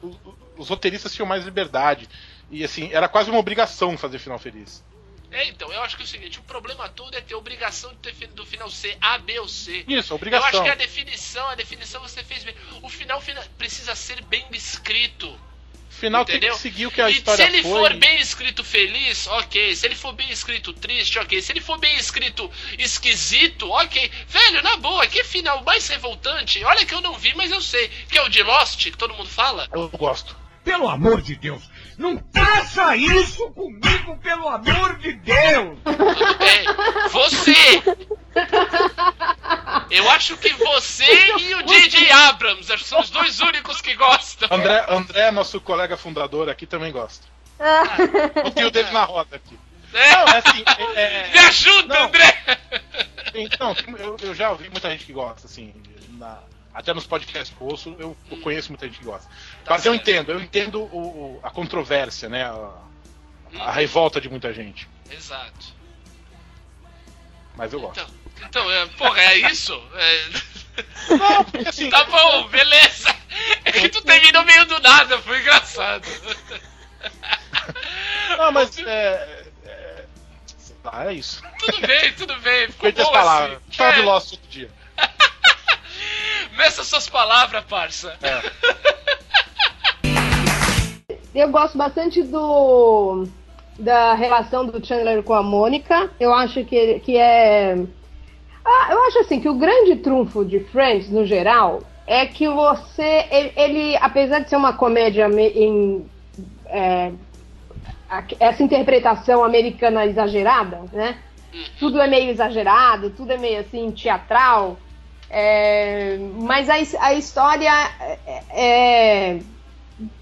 o- o- Os roteiristas tinham mais liberdade. E assim, era quase uma obrigação fazer final feliz. É, então, eu acho que é o seguinte, o problema todo é ter obrigação de ter do final C, A, B ou C. Isso, Eu obrigação. acho que a definição, a definição você fez bem. O final, fina- precisa ser bem escrito. final tem entendeu? que seguir o que a e história se ele foi. for bem escrito feliz, ok. Se ele for bem escrito triste, ok. Se ele for bem escrito esquisito, ok. Velho, na boa, que final mais revoltante. Olha que eu não vi, mas eu sei. Que é o de Lost, que todo mundo fala. Eu gosto. Pelo amor de Deus, não faça isso comigo, pelo amor de Deus! Bem. Você! Eu acho que você e o J.J. Abrams acho que são os dois únicos que gostam. André, André, nosso colega fundador aqui, também gosta. (laughs) Eu tenho dele na roda aqui. É. Não, é assim. é- é- (laughs) Me ajuda, Não. André! Então, eu, eu já ouvi muita gente que gosta, assim. na- até nos podcasts que eu ouço, eu, eu conheço muita gente que gosta. Tá Mas eu entendo, eu entendo o, o- a controvérsia, né? A, a revolta de muita gente. Exato. Mas eu gosto. Então, então é, porra, é isso? É... Não, porque assim. Tá bom, beleza. É que tu terminou meio do nada, foi engraçado. Não, mas é. é é isso. Tudo bem, tudo bem. Ficou bom palavras. assim. De É, Lost outro dia. (laughs) meça suas palavras, parça. É. Eu gosto bastante do da relação do Chandler com a Mônica. Eu acho que, que é. Ah, eu acho assim que o grande trunfo de Friends, no geral, é que você. Ele, ele, apesar de ser uma comédia em. é, essa interpretação americana exagerada, né? Tudo é meio exagerado, tudo é meio assim, teatral. É, mas a, a história é- é,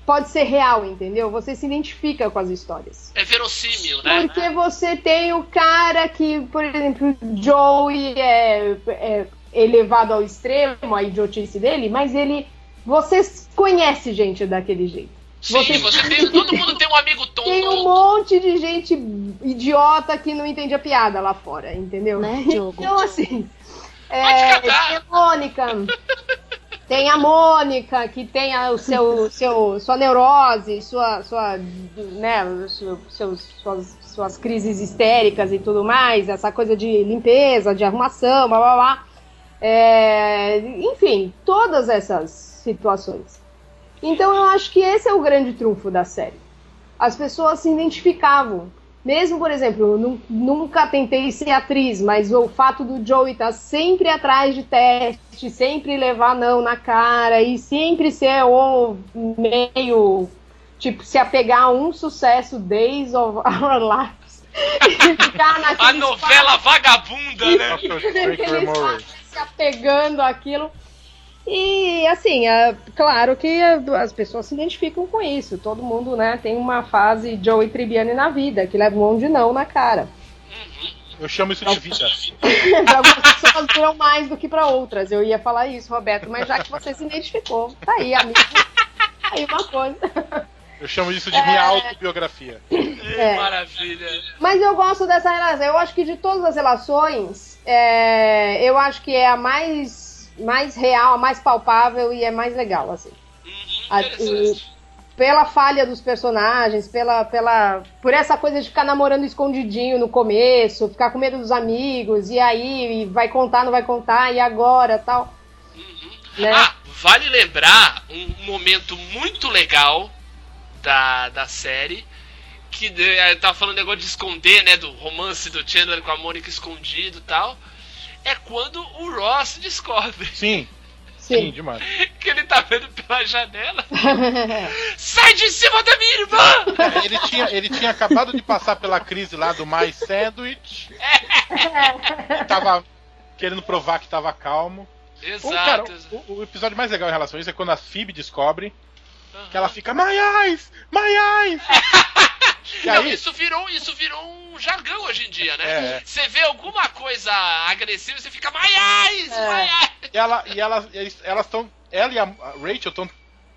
pode ser real, entendeu? Você se identifica com as histórias. É verossímil, né? Porque você tem o cara que, por exemplo, Joey é, é elevado ao extremo, a idiotice dele, mas ele. Você conhece gente daquele jeito. Sim, você- você tem. Todo mundo tem um amigo (laughs) tonto. Tem um monte de gente idiota que não entende a piada lá fora, entendeu? Né, Diogo? Então, assim. Pode É, Mônica. (laughs) Tem a Mônica, que tem a- o seu, seu, sua neurose, sua, sua, né, seu- seus, suas, suas crises histéricas e tudo mais, essa coisa de limpeza, de arrumação, blá blá blá. É, enfim, todas essas situações. Então eu acho que esse é o grande trunfo da série. As pessoas se identificavam. Mesmo, por exemplo, eu nu- nunca tentei ser atriz, mas o fato do Joey estar sempre atrás de teste, sempre levar não na cara e sempre ser um meio tipo se apegar a um sucesso Days (laughs) of Our Lives e ficar A naquele novela vagabunda, né? (laughs) Espaço se apegando àquilo. E assim, é claro que as pessoas se identificam com isso. Todo mundo, né, tem uma fase Joey Tribbiani na vida, que leva um monte de não na cara. Eu chamo isso de vida. (laughs) pra algumas pessoas duram mais do que pra outras. Eu ia falar isso, Roberto, mas já que você se identificou, tá aí, amigo. Tá aí uma coisa. Eu chamo isso de minha autobiografia. É. Maravilha. Mas eu gosto dessa relação. Eu acho que de todas as relações, é, eu acho que é a mais, mais real, mais palpável e é mais legal, assim. Uhum. Pela falha dos personagens, pela, pela, por essa coisa de ficar namorando escondidinho no começo, ficar com medo dos amigos, e aí vai contar, não vai contar, e agora tal. Uhum. Né? Ah, vale lembrar um momento muito legal da, da série. Que eh, eu tava falando negócio de esconder, né? Do romance do Chandler com a Mônica escondido e tal. É quando o Ross descobre Sim, sim, Sim. demais. (laughs) que ele tá vendo pela janela. (laughs) Sai de cima da minha irmã! É, Ele tinha, ele tinha acabado de passar pela crise lá do My Sandwich. E tava querendo provar que tava calmo. O, cara, Exato. exato. o, o episódio mais legal em relação a isso é quando a Phoebe descobre Aham. que ela fica My eyes! My eyes! (laughs) E Não, aí, isso virou, isso virou um jargão hoje em dia, né? É. Você vê alguma coisa agressiva, você fica eyes, É. e ela e ela, eles- elas estão. Ela e a Rachel estão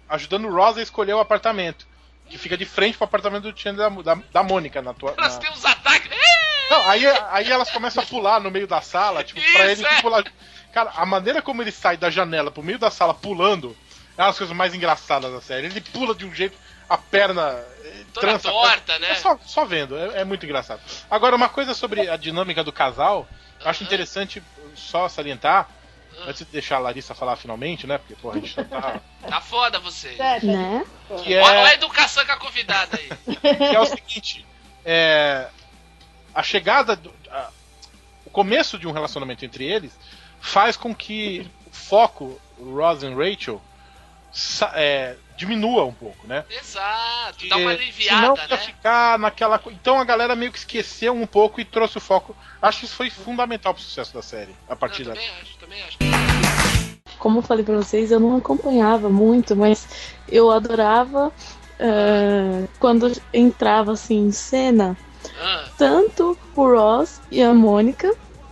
ajudando o Ross a escolher o apartamento. Que fica de frente pro apartamento do Chandler da, da, da Mônica na tua. Elas na- têm uns ataques. Não, aí, aí elas começam a pular no meio da sala, tipo, pra Isso, ele é. pular. Cara, a maneira como ele sai da janela pro meio da sala pulando é uma das coisas mais engraçadas da série. Ele pula de um jeito, a perna. eh, Toda trança a torta, né? É só, só vendo, é, é muito engraçado. Agora, uma coisa sobre a dinâmica do casal, eu acho Aham. interessante só salientar, Ah. antes de deixar a Larissa falar finalmente, né? Porque, porra, a gente não tá. Tá foda você. É, Né? Que Olha olha a é, educação com a convidada aí. que é o seguinte: é, a chegada, do, a- o começo de um relacionamento entre eles faz com que o foco, Ross e Rachel, é, diminua um pouco, né? Exato, dá uma senão aliviada, ia né? ficar naquela. Então a galera meio que esqueceu um pouco e trouxe o foco. Acho que isso foi fundamental pro sucesso da série. A Não, partir daí. também acho, também acho. Como eu falei pra vocês, eu não acompanhava muito, mas eu adorava eh, quando entrava assim em cena Ah, tanto o Ross e a Mônica.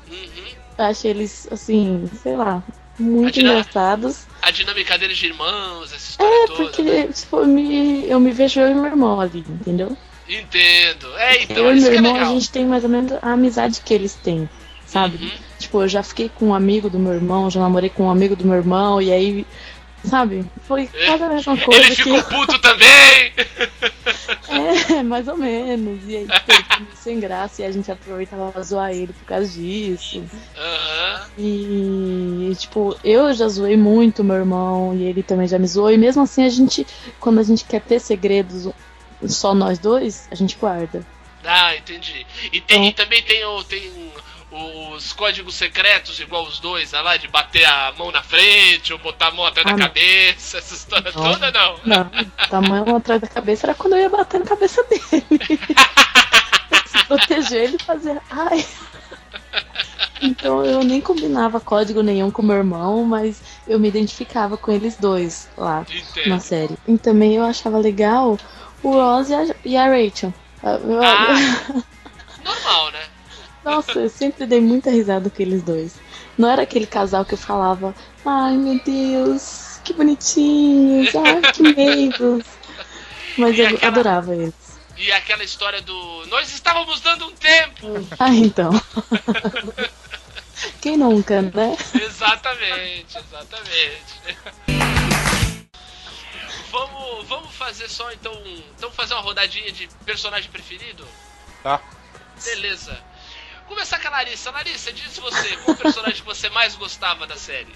uhum. Achei eles, assim, sei lá, muito engraçados. A dinâmica deles de irmãos, essa história É, toda. porque né? tipo, eu, me, eu me vejo eu e meu irmão ali, entendeu? Entendo. É, então, eu e meu é irmão, legal. a gente tem mais ou menos a amizade que eles têm, sabe? Uhum. Tipo, eu já fiquei com um amigo do meu irmão, já namorei com um amigo do meu irmão, e aí, sabe? Foi quase a mesma (laughs) coisa Ele que. ficou puto também! (laughs) É, mais ou menos. E aí, (laughs) tipo, sem graça e a gente aproveitava pra zoar ele por causa disso. Aham. E, tipo, eu já zoei muito meu irmão e ele também já me zoou. E mesmo assim, a gente, quando a gente quer ter segredos só nós dois, a gente guarda. Ah, entendi. E, tem, Então- e também tem, tem os códigos secretos, igual os dois, lá, de bater a mão na frente ou botar a mão atrás Ah, da não. cabeça, essa história Não. toda, não. Não, a mão atrás da cabeça era quando eu ia bater na cabeça dele. Se (laughs) proteger ele fazer. Ai. Então eu nem combinava código nenhum com meu irmão, mas eu me identificava com eles dois lá Entendo. na série. E também eu achava legal o Ross e a, e a Rachel. Eu- Ah. (laughs) Normal, né? Nossa, eu sempre dei muita risada com eles dois. Não era aquele casal que eu falava, ai meu Deus, que bonitinhos, ai que (laughs) meigos. Mas E eu aquela- adorava eles. E aquela história do. Nós estávamos dando um tempo! (laughs) Ah, então. Quem nunca, né? Exatamente, exatamente. (laughs) Vamos, vamos fazer só então. Então fazer uma rodadinha de personagem preferido? Tá? Beleza. Começar com a Larissa. Larissa, diz você, qual personagem que você mais gostava da série?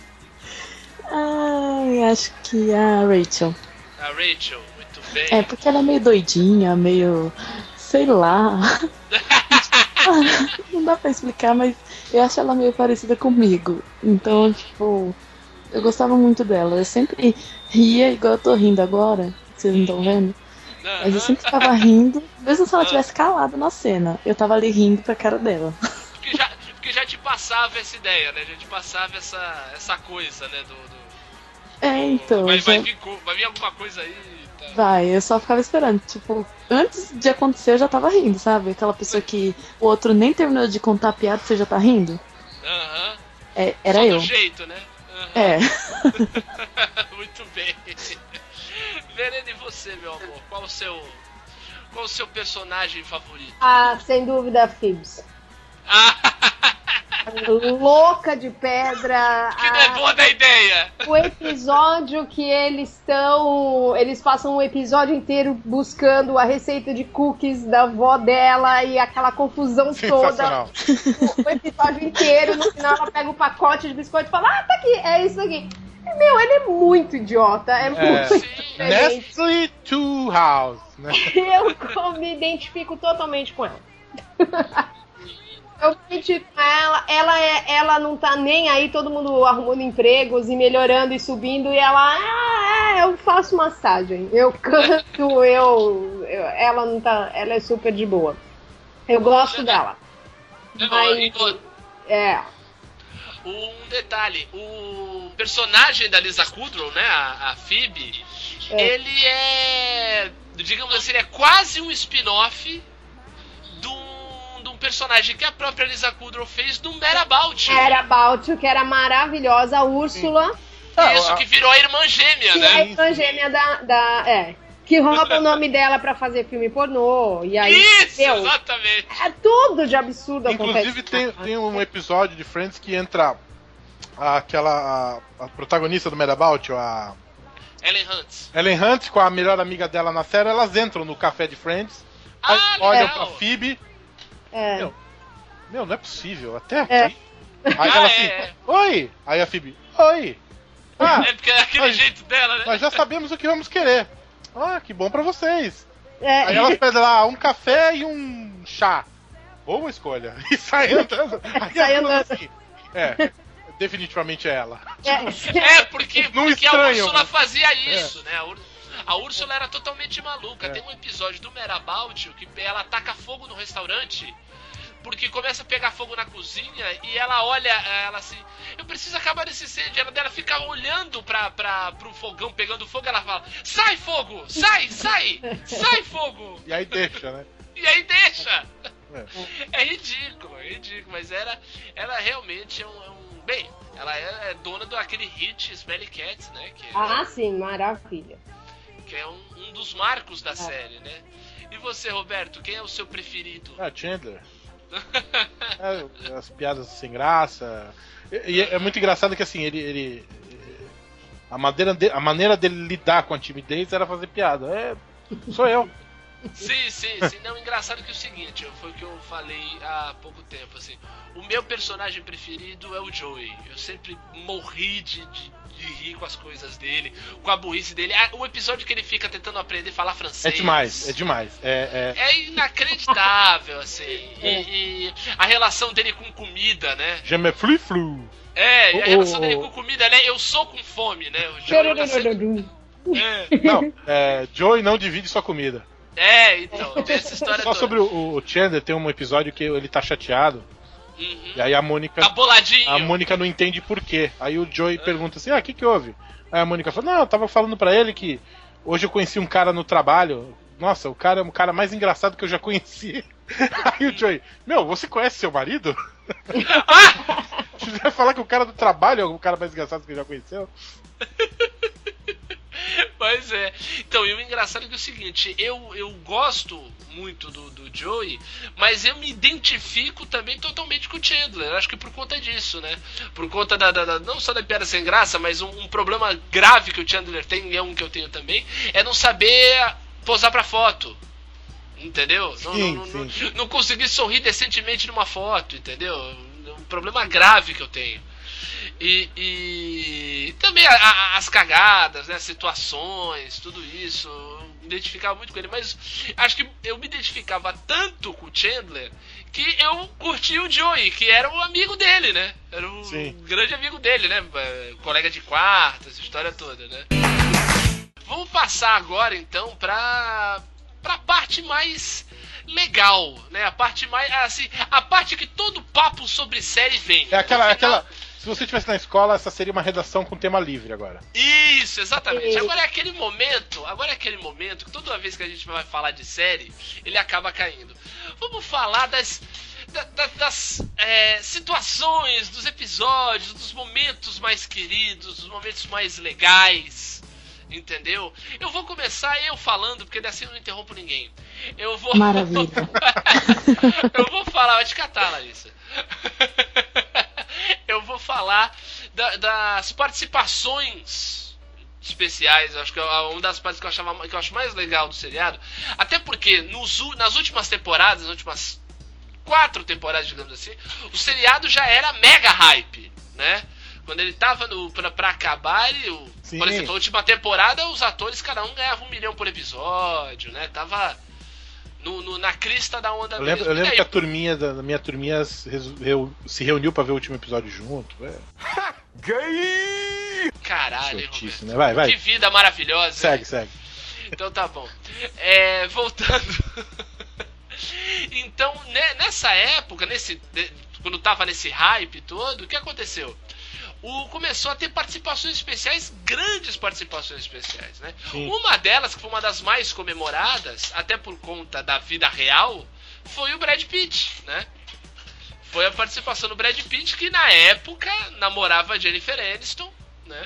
Ai, acho que a Rachel. A Rachel, muito bem. É, porque ela é meio doidinha, meio. sei lá. (laughs) Não dá pra explicar, mas eu acho ela meio parecida comigo. Então, tipo, eu gostava muito dela. Eu sempre ria igual eu tô rindo agora, vocês não estão vendo. Mas eu sempre ficava rindo, mesmo se ela tivesse calada na cena. Eu tava ali rindo pra cara dela. Porque já, porque já te passava essa ideia, né? Já te passava essa, essa coisa, né? Do, do- É, então. vai, vai, já- vir, co- vai vir alguma coisa aí. Tá. Vai, eu só ficava esperando. Tipo, antes de acontecer eu já tava rindo, sabe? Aquela pessoa que o outro nem terminou de contar a piada, você já tá rindo. Aham. É, era Só eu. do jeito, né? Aham. É. (laughs) Muito bem. Verena, e você, meu amor? Qual o seu. Qual o seu personagem favorito? Ah, sem dúvida, Phoebs. (laughs) Ah, Louca de pedra. que não é ah, boa da ideia! o episódio que eles estão. Eles passam o episódio inteiro buscando a receita de cookies da avó dela e aquela confusão toda. O episódio inteiro, no final ela pega o pacote de biscoito e fala: Ah, tá aqui, é isso aqui. Meu, ele é muito idiota, é, muito Sim. diferente. Nestle Two House, né? (laughs) Eu me identifico totalmente com ela. (laughs) Eu me identifico com ela, ela, é, ela não tá nem aí, todo mundo arrumando empregos e melhorando e subindo, e ela, ah, é, eu faço massagem, eu (laughs) canto, eu, eu- Ela não tá. Ela é super de boa. Eu gosto dela. Mas- É. Um detalhe, o personagem da Lisa Kudrow, né, a, a Phoebe, É. ele é, digamos assim, ele é quase um spin-off de um, personagem que a própria Lisa Kudrow fez do Merabout. Era About, You, que era maravilhosa, a Úrsula, Ah, Isso, a- que virou a irmã gêmea, que é né? a irmã gêmea da, da. É. Que rouba o nome dela pra fazer filme pornô. E aí, Isso, meu, exatamente. é tudo de absurdo Inclusive tem, tem um episódio de Friends que entra aquela a, a protagonista do Merabout, a Ellen Hunt. Ellen Hunt com a melhor amiga dela na série, elas entram no café de Friends, Ah, olham legal. pra Phoebe, É. Meu, meu, não é possível, até aqui. É. Aí Ah, ela é, assim, é. oi! Aí a Phoebe, oi! (laughs) Ah, É porque é aquele Mas- jeito dela, né? nós já sabemos o que vamos querer. Ah, que bom pra vocês. É. Aí elas pedem lá um café e um chá. Boa escolha. (laughs) E sai andando. Aí Sai andando. assim, É, definitivamente é ela. É. É, porque, Não porque a estranho, Úrsula mas- fazia isso, né? A, Úr- a Úrsula era totalmente maluca. É. Tem um episódio do Merabout que ela taca fogo no restaurante. Porque começa a pegar fogo na cozinha e ela olha, ela assim, eu preciso acabar desse incêndio. Ela dela fica olhando pra, pra, pro fogão pegando fogo, ela fala, sai fogo, sai, sai, sai fogo. (laughs) E aí deixa, né? E aí deixa. É. É ridículo, é ridículo, mas era, ela realmente é um, é um- bem, ela é, é dona daquele hit Smelly Cats, né? Que é, Ah, sim, maravilha. que é um, um dos marcos da série, né? E você, Roberto, quem é o seu preferido? Ah, Chandler. É, as piadas sem graça. E, e é muito engraçado que assim, ele. ele a, maneira de, a maneira dele lidar com a timidez era fazer piada. É. Sou eu. Sim, sim, sim. Não, engraçado que é o seguinte, foi o que eu falei há pouco tempo, assim. O meu personagem preferido é o Joey. Eu sempre morri de, de, de rir com as coisas dele, com a burrice dele. Ah, O episódio que ele fica tentando aprender a falar É francês. demais, é demais. É, é, É inacreditável, assim. (laughs) E, e a relação dele com comida, né? Je me flu flu. É, e a Oh, relação oh, dele oh. com comida, né? Eu sou com fome, né? O Joey tá sempre- É, Não, é, Joey não divide sua comida. É, então, tem essa história Só toda. sobre o, o Chandler, tem um episódio que ele tá chateado. Uhum. E aí a Mônica. Tá boladinho. A Mônica não entende por quê. Aí o Joey pergunta assim: Ah, o que, que houve? Aí a Mônica fala: Não, eu tava falando pra ele que hoje eu conheci um cara no trabalho. Nossa, o cara é o cara mais engraçado que eu já conheci. (laughs) Aí o Joey: Meu, você conhece seu marido? (laughs) (laughs) Você vai falar que o cara do trabalho é o cara mais engraçado que já conheceu? (laughs) Pois é. Então, e o engraçado é que é o seguinte, eu, eu gosto muito do, do Joey, mas eu me identifico também totalmente com o Chandler. Acho que por conta disso, né? Por conta da, da- da- não só da piada sem graça, mas um, um problema grave que o Chandler tem, e é um que eu tenho também, é não saber posar pra foto. Entendeu? Não, Sim, não, não, sim. não, não conseguir sorrir decentemente numa foto, entendeu? Um problema grave que eu tenho. E, e também a- a- as cagadas, né, as situações, tudo isso. identificava muito com ele, mas acho que eu me identificava tanto com o Chandler que eu curti o Joey, que era o amigo dele, né? Era o Sim. grande amigo dele, né? É, Colega de quarto, essa história toda, né? Vamos passar agora então pra pra parte mais legal, né? A parte mais assim, a parte que todo papo sobre série vem. É aquela, final- aquela. Se você estivesse na escola, essa seria uma redação com tema livre agora. Isso, exatamente. Isso. Agora é aquele momento, agora é aquele momento que toda vez que a gente vai falar de série, ele acaba caindo. Vamos falar das da- da- das é, situações, dos episódios, dos momentos mais queridos, dos momentos mais legais. Entendeu? Eu vou começar eu falando, porque assim eu não interrompo ninguém. Eu vou. Maravilha. (laughs) eu vou falar, vai te catar, Larissa. Falar da- das participações especiais. Acho que é uma das partes que eu, achava, que eu acho mais legal do seriado. Até porque nos nas últimas temporadas, nas últimas quatro temporadas, digamos assim, o seriado já era mega hype, né? Quando ele tava no, pra, pra acabar, ele, o- por exemplo, a última temporada, os atores, cada um ganhava um milhão por episódio, né? Tava no, no- na crista da onda Eu lembro, mesmo. eu lembro aí, que a turminha da, minha turminha se reu- se reuniu pra ver o último episódio junto. É, (laughs) Gay! Caralho, Roberto? né? Vai, vai. Que vida maravilhosa. Segue, segue. Então tá bom. É, voltando. (laughs) então, ne- nessa época, nesse, quando tava nesse hype todo, o que aconteceu? O, começou a ter participações especiais, grandes participações especiais, né? Sim. Uma delas, que foi uma das mais comemoradas, até por conta da vida real, foi o Brad Pitt, né? Foi a participação do Brad Pitt, que na época namorava Jennifer Aniston, né?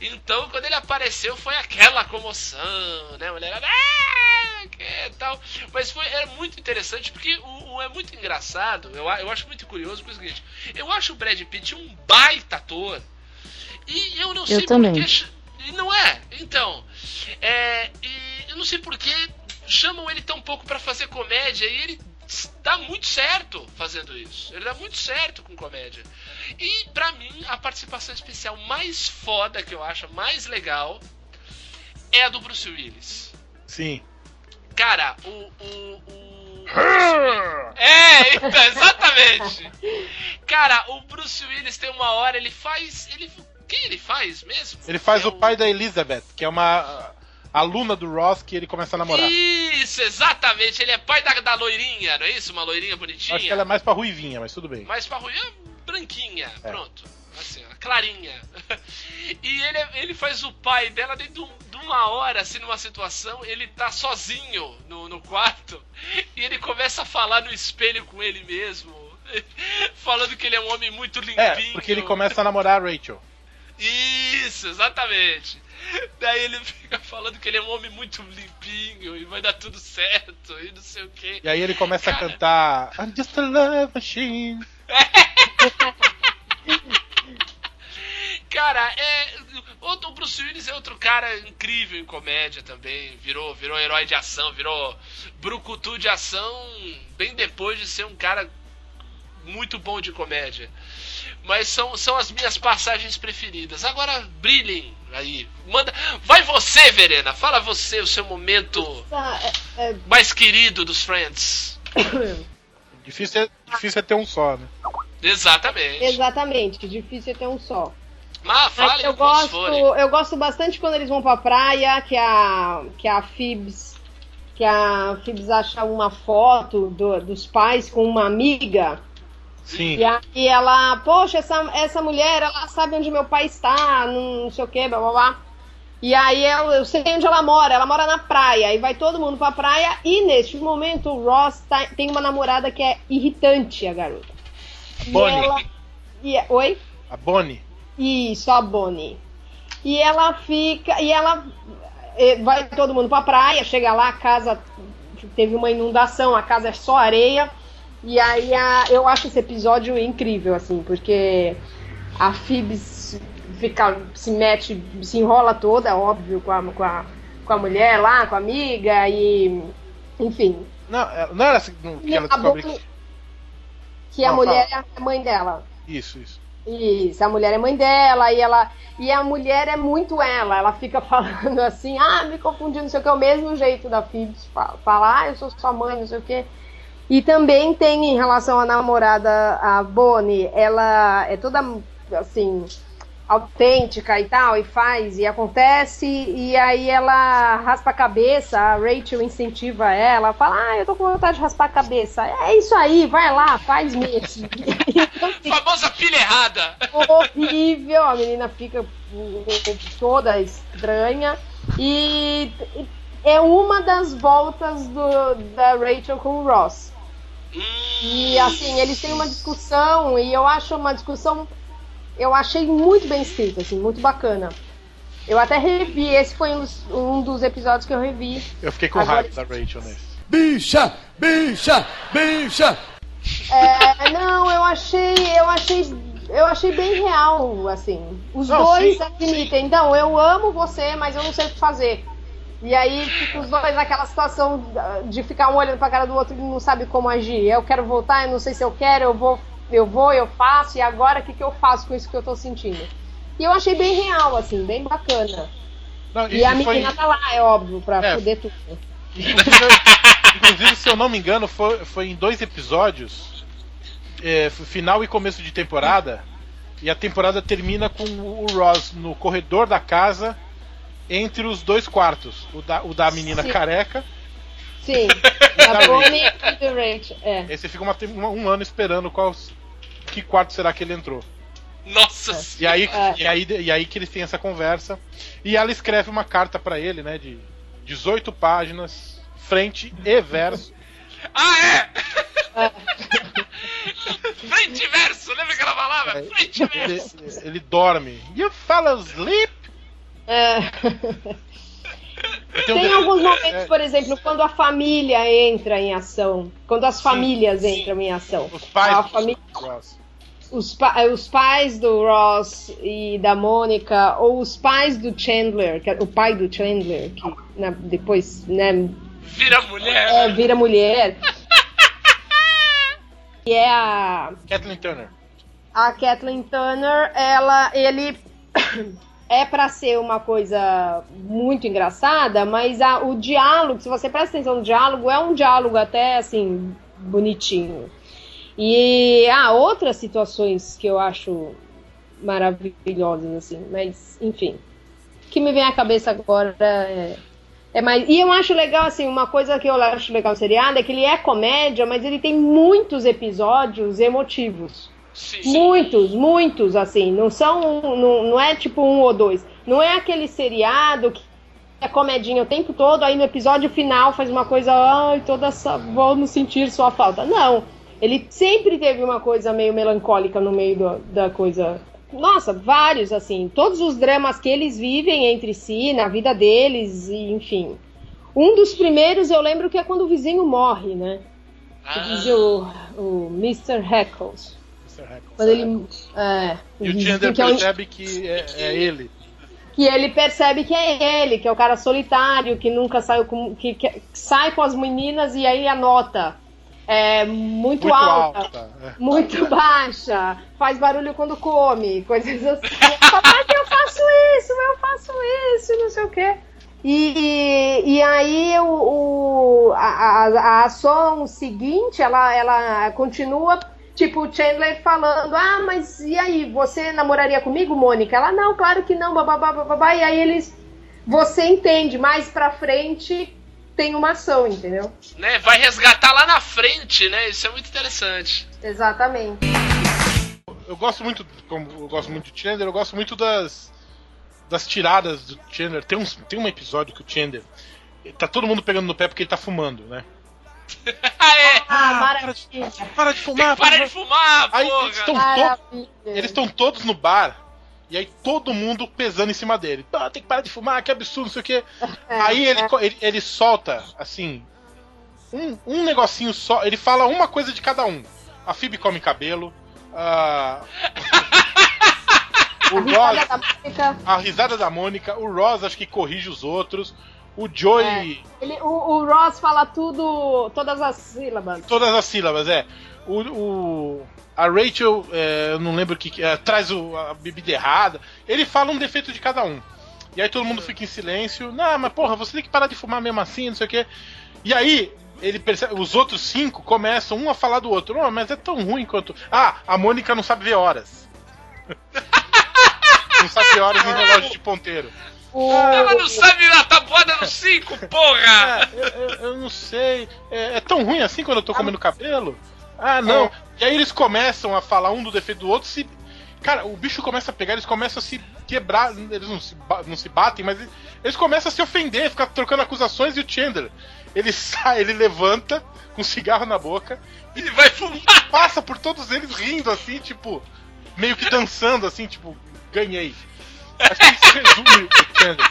Então, quando ele apareceu, foi aquela comoção, né? A mulher, ah, que tal. Mas foi, era muito interessante, porque o, o- é muito engraçado, eu, eu acho muito curioso, porque é o seguinte, eu acho o Brad Pitt um baita ator, e eu não sei também. por que... ch- e Não é? Então, é, eu não sei por que chamam ele tão pouco pra fazer comédia, e ele dá muito certo fazendo isso. Ele dá muito certo com comédia. E pra mim, a participação especial mais foda que eu acho, mais legal, é a do Bruce Willis. Sim. Cara, o. o, o (laughs) é, então, exatamente. Cara, o Bruce Willis tem uma hora, ele faz. Ele, quem ele faz mesmo? Ele faz É o pai da Elizabeth, que é uma aluna do Ross que ele começa a namorar. Isso, exatamente. Ele é pai da, da loirinha, não é isso? Uma loirinha bonitinha. Acho que ela é mais pra ruivinha, mas tudo bem. Mais pra é branquinha, É. pronto. Assim, ó, clarinha. (laughs) E ele, é- ele faz o pai dela dentro de um- de uma hora, assim, numa situação, ele tá sozinho no, no quarto e ele começa a falar no espelho com ele mesmo. (laughs) Falando que ele é um homem muito limpinho. É, porque ele começa a namorar a Rachel. Isso, exatamente. (laughs) Daí ele fica falando que ele é um homem muito limpinho e vai dar tudo certo e não sei o que. E aí ele começa Cara. a cantar I'm just a love machine. (laughs) Cara, é. O Bruce Willis é outro cara incrível em comédia também. Virou, virou herói de ação, virou brucutu de ação bem depois de ser um cara muito bom de comédia. Mas são, são as minhas passagens preferidas. Agora brilhem aí. Manda. Vai você, Verena. Fala você o seu momento Ah, é- mais querido dos Friends. (coughs) Difícil é, difícil é ter um só, né? Exatamente. Exatamente, difícil é ter um só. Mas Mas fale eu gosto, forem. eu gosto bastante quando eles vão pra praia, que a que a Phoebs que a Phoebs acha uma foto do- dos pais com uma amiga Sim. e aí ela, poxa, essa, essa mulher, ela sabe onde meu pai está, não, sei o que, blá blá blá. E aí eu, eu sei onde ela mora, ela mora na praia, e vai todo mundo pra praia, e neste momento o Ross tá- tem uma namorada que é irritante, a garota. E Bonnie. ela. E, é, oi? A Bonnie. Isso, a Bonnie. E ela fica. E ela. eh, Vai todo mundo pra praia, chega lá, a casa teve uma inundação, a casa é só areia. E aí a- eu acho esse episódio incrível, assim, porque a Phoebs fica, se mete, se enrola toda, óbvio, com a, com a, com a mulher lá, com a amiga, e. Enfim. Não, é- não era assim que ela a descobre que... que a Não, mulher é a mãe dela. Isso, isso. Isso, a mulher é mãe dela e ela. E a mulher é muito ela, ela fica (laughs) falando assim, ah, me confundindo, não sei o que, é o mesmo jeito da Phoebe falar, ah, eu sou sua mãe, não sei o que. E também tem em relação à namorada, a Bonnie, ela é toda assim, autêntica e tal, e faz, e acontece, e aí ela raspa a cabeça, a Rachel incentiva ela, fala, ah, eu tô com vontade de raspar a cabeça. É isso aí, vai lá, faz mesmo. (laughs) Famosa filha errada! Horrível, a menina fica toda estranha, e é uma das voltas do, da Rachel com o Ross. E assim, eles têm uma discussão, e eu acho uma discussão eu achei muito bem escrito, assim, muito bacana. Eu até revi, esse foi um dos, um dos episódios que eu revi. Eu fiquei com raiva da Rachel nesse. Bicha! Bicha! Bicha! É, não, eu achei, eu achei, eu achei bem real, assim. Os não, dois sim, admitem, sim. então, eu amo você, mas eu não sei o que fazer. E aí fica os dois naquela situação de ficar um olhando pra cara do outro e não sabe como agir. Eu quero voltar, eu não sei se eu quero, eu vou eu vou, eu faço, e agora o que, que eu faço com isso que eu tô sentindo? E eu achei bem real, assim, bem bacana. Não, e, a menina foi... tá lá, é óbvio, pra é. poder tudo. (laughs) Inclusive, se eu não me engano, foi, foi em dois episódios, é, final e começo de temporada, e a temporada termina com o Ross no corredor da casa, entre os dois quartos. O da, o da menina Sim. careca. Sim, (laughs) da Bonnie e do Rachel. É. Esse fica uma, um ano esperando qual, que quarto será que ele entrou? Nossa é. e aí, é. e, aí, e aí que eles têm essa conversa. E ela escreve uma carta para ele, né? De 18 páginas, frente e verso. (laughs) Ah, é? é. (laughs) frente e verso, lembra que ela falava? É, frente e verso. Ele, ele dorme. You fell asleep? É. Tem alguns momentos, é, por exemplo, quando a família entra em ação. Quando as famílias sim, entram em ação. Os pais. A família, os, pa os, pais do Ross e da Mônica, ou os pais do Chandler, que é o pai do Chandler, que né, depois, né? Vira mulher. É, vira mulher. (laughs) e é a. Kathleen Turner. A Kathleen Turner, ela, ele é para ser uma coisa muito engraçada, mas a, o diálogo, se você presta atenção no diálogo, é um diálogo até assim bonitinho. E há outras situações que eu acho maravilhosas assim, mas enfim, o que me vem à cabeça agora é, é mais. E eu acho legal assim, uma coisa que eu acho legal no seriado é que ele é comédia, mas ele tem muitos episódios emotivos. Sim. Muitos, muitos, assim. Não são. Não, não é tipo um ou dois. Não é aquele seriado que é comedinha o tempo todo, aí no episódio final faz uma coisa, ai, toda essa. Vamos sentir sua falta. Não. Ele sempre teve uma coisa meio melancólica no meio do, da coisa. Nossa, vários, assim. Todos os dramas que eles vivem entre si, na vida deles, e enfim. Um dos primeiros eu lembro que é quando o vizinho morre, né? Ah. O, o Mr. Heckles. Quando ele. É, e o Chandler que percebe é um... que é, é, ele. Que ele percebe que é ele, que é o cara solitário, que nunca saiu com. que, que sai com as meninas e aí anota. É muito, muito alta, alta é. muito (laughs) baixa, faz barulho quando come, coisas assim. (laughs) Papai, eu faço isso, eu faço isso, não sei o quê. E, e aí o, o a, a, a ação seguinte, ela, ela continua Tipo, o Chandler falando, ah, mas e aí, você namoraria comigo, Mônica? Ela, não, claro que não, babá, babá. E aí eles. Você entende, mais pra frente tem uma ação, entendeu? Né? Vai resgatar lá na frente, né? Isso é muito interessante. Exatamente. Eu gosto muito, como eu gosto muito de Chandler, eu gosto muito das das tiradas do Chandler. Tem um, tem um episódio que o Chandler tá todo mundo pegando no pé porque ele tá fumando, né? (laughs) ah, é! Ah, maravilha! Para de fumar! Para de fumar, aí, porra! Eles estão, eles estão todos no bar. E aí todo mundo pesando em cima dele. Ah, tem que parar de fumar, que absurdo, não sei o quê. É, (laughs) aí ele, é. ele, ele, solta, assim, um, um negocinho só. Ele fala uma coisa de cada um. A Phoebe come cabelo. Uh, (laughs) o Ross, a risada da Mônica. O Ross acho que corrige os outros. O Joey. É. Ele, o, o, Ross fala tudo, todas as sílabas. Todas as sílabas, é. O, o a Rachel, é, eu não lembro o que, é, traz o- a bebida errada. Ele fala um defeito de cada um. E aí todo mundo fica em silêncio. Não, mas porra, você tem que parar de fumar mesmo assim, não sei o quê. E aí, ele percebe, os outros cinco começam um a falar do outro. Não, mas é tão ruim quanto. Ah, a Mônica não sabe ver horas. (laughs) não sabe ver horas em relógio de ponteiro. O, Ela não sabe a tabuada no 5, porra! É, eu, eu- não sei. É, é tão ruim assim quando eu tô comendo cabelo? Ah, não. E aí eles começam a falar um do defeito do outro. Se... Cara, o bicho começa a pegar, eles começam a se quebrar. Eles não se, não se batem, mas eles- eles começam a se ofender, ficar trocando acusações. E o Chandler, ele (laughs) sai, ele levanta com um cigarro na boca Ele vai fumar! passa por todos eles rindo assim, tipo, meio que dançando assim, tipo, ganhei. Acho que isso resume o Chandler.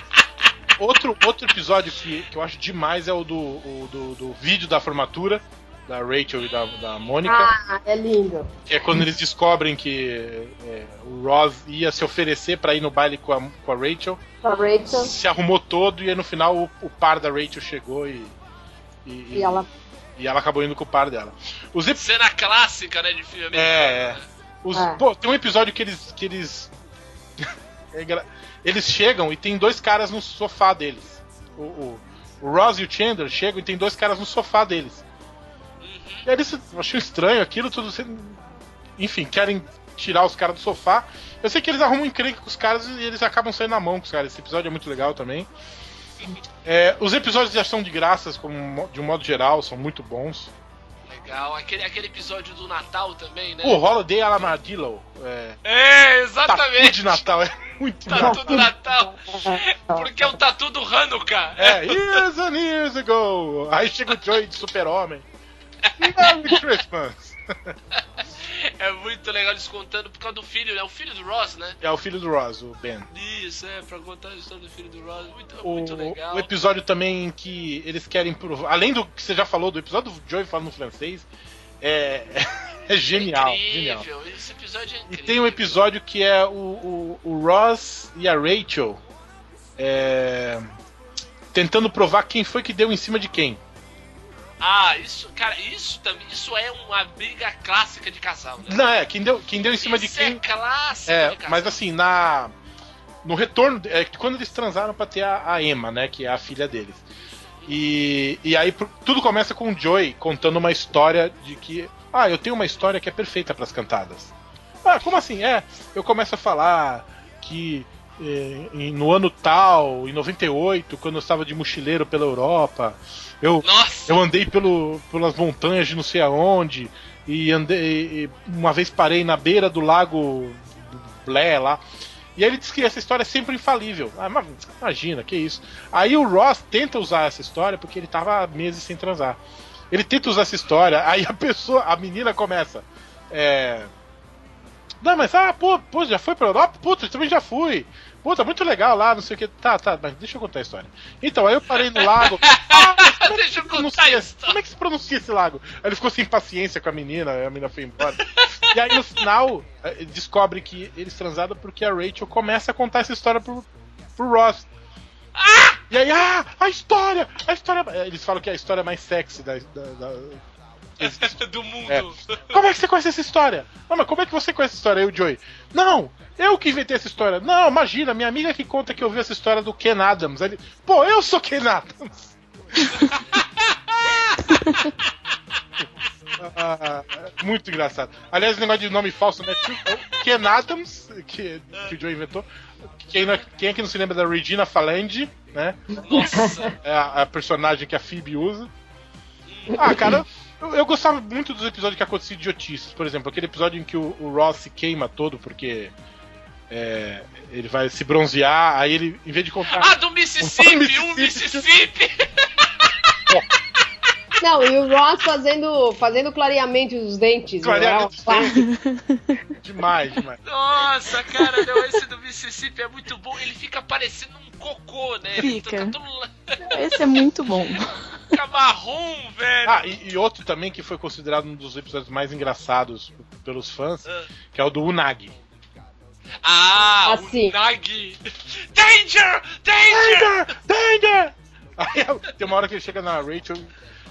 Outro, outro episódio que, que eu acho demais é o do, o do, do vídeo da formatura da Rachel e da, da Mônica, ah, é lindo. que é quando eles descobrem que é, o Ross ia se oferecer pra ir no baile com a, com a Rachel, A Rachel. se arrumou todo e aí no final o, o par da Rachel chegou e, e, E ela. e ela acabou indo com o par dela. Os, ep- Cena clássica, né, de filme. É, é. Os, É. Pô, tem um episódio que eles. Que eles, é eles chegam e tem dois caras no sofá deles. O, o, o Ross e o Chandler chegam e tem dois caras no sofá deles. E aí eles acham estranho aquilo, tudo. sendo- Enfim, querem tirar os caras do sofá. Eu sei que eles arrumam encrenca com os caras e eles acabam saindo na mão com os caras. Esse episódio é muito legal também. É, os episódios de ação de graças, como, de um modo geral, são muito bons. Legal. Aquele, aquele episódio do Natal também, né? O Holiday Alamadillo. É, É, exatamente. de Natal é muito Tatu do Natal. (laughs) Porque é o tatu do Hanukkah. É, years and years ago. Aí chega o Joey de super-homem. Merry Christmas. (laughs) É muito legal eles contando por causa do filho, né? O filho do Ross, né? É o filho do Ross, o Ben. Isso, é, pra contar a história do filho do Ross. Muito, O, muito legal. o episódio também em que eles querem provar. Além do que você já falou, do episódio do Joey falando francês, é, (laughs) é genial. incrível. genial. Esse episódio é E incrível. tem um episódio que é o, o, o Ross e a Rachel é, tentando provar quem foi que deu em cima de quem. Ah, isso, cara, isso também, isso é uma briga clássica de casal, né? Não, é, quem deu, quem deu em cima isso de quem. é clássico É, de casal. mas assim, na. No retorno. É, quando eles transaram pra ter a, a Emma, né? Que é a filha deles. E, e aí tudo começa com o Joey contando uma história de que. Ah, eu tenho uma história que é perfeita pras cantadas. Ah, como assim? É, eu começo a falar que eh, no ano tal, em 98, quando eu estava de mochileiro pela Europa, eu Nossa! eu andei pelo, pelas montanhas de não sei aonde e andei e uma vez parei na beira do lago Blé lá. E ele diz que essa história é sempre infalível. Ah, imagina, que isso. Aí o Ross tenta usar essa história porque ele tava há meses sem transar. Ele tenta usar essa história, aí a pessoa, a menina começa. É. Não, mas ah, pô, pô, já foi pra Europa? Puta, eu também já fui. Puta, muito legal lá, não sei o que. Tá, tá, mas deixa eu contar a história. Então, aí eu parei no lago. (laughs) Ah, é que Deixa eu contar a história. Como é que se pronuncia esse lago? Aí ele ficou sem paciência com a menina, a menina foi embora. (laughs) e aí no final, eh, descobre que eles transaram porque a Rachel começa a contar essa história pro, pro Ross. E aí, ah, a história! A história. eh, Eles falam que é a história mais sexy da. da- da- (laughs) do mundo. É. Como é que você conhece essa história? Não, mas como é que você conhece essa história, eu, Joey? Não, eu que inventei essa história. Não, imagina, minha amiga que conta que ouviu essa história do Ken Adams. Aí Ele, Pô, eu sou Ken Adams. (laughs) Ah, muito engraçado. Aliás, esse negócio de nome falso, né? Ken Adams, que, que o Joey inventou. Quem, não- quem é que não se lembra da Regina Falange, né? Nossa! É a, a personagem que a Phoebe usa. Ah, cara, eu, eu gostava muito dos episódios que aconteciam idiotices. Por exemplo, aquele episódio em que o, o Ross se queima todo porque é, ele vai se bronzear, aí ele, em vez de contar. Ah, do Mississippi! (laughs) Um Mississippi. Mississippi! (laughs) Não, e o Ross fazendo, fazendo clareamento dos dentes. Clareamento não é? dos demais, demais. Nossa, cara, não, esse do Mississippi é muito bom. Ele fica parecendo um cocô, né? Fica. Todo Esse é muito bom. fica marrom, velho. Ah, e, e outro também que foi considerado um dos episódios mais engraçados pelos fãs, que é o do Unagi. Ah, Assim. o Nagi. Danger! Danger! Danger! Danger! Aí (laughs) tem uma hora que ele chega na Rachel.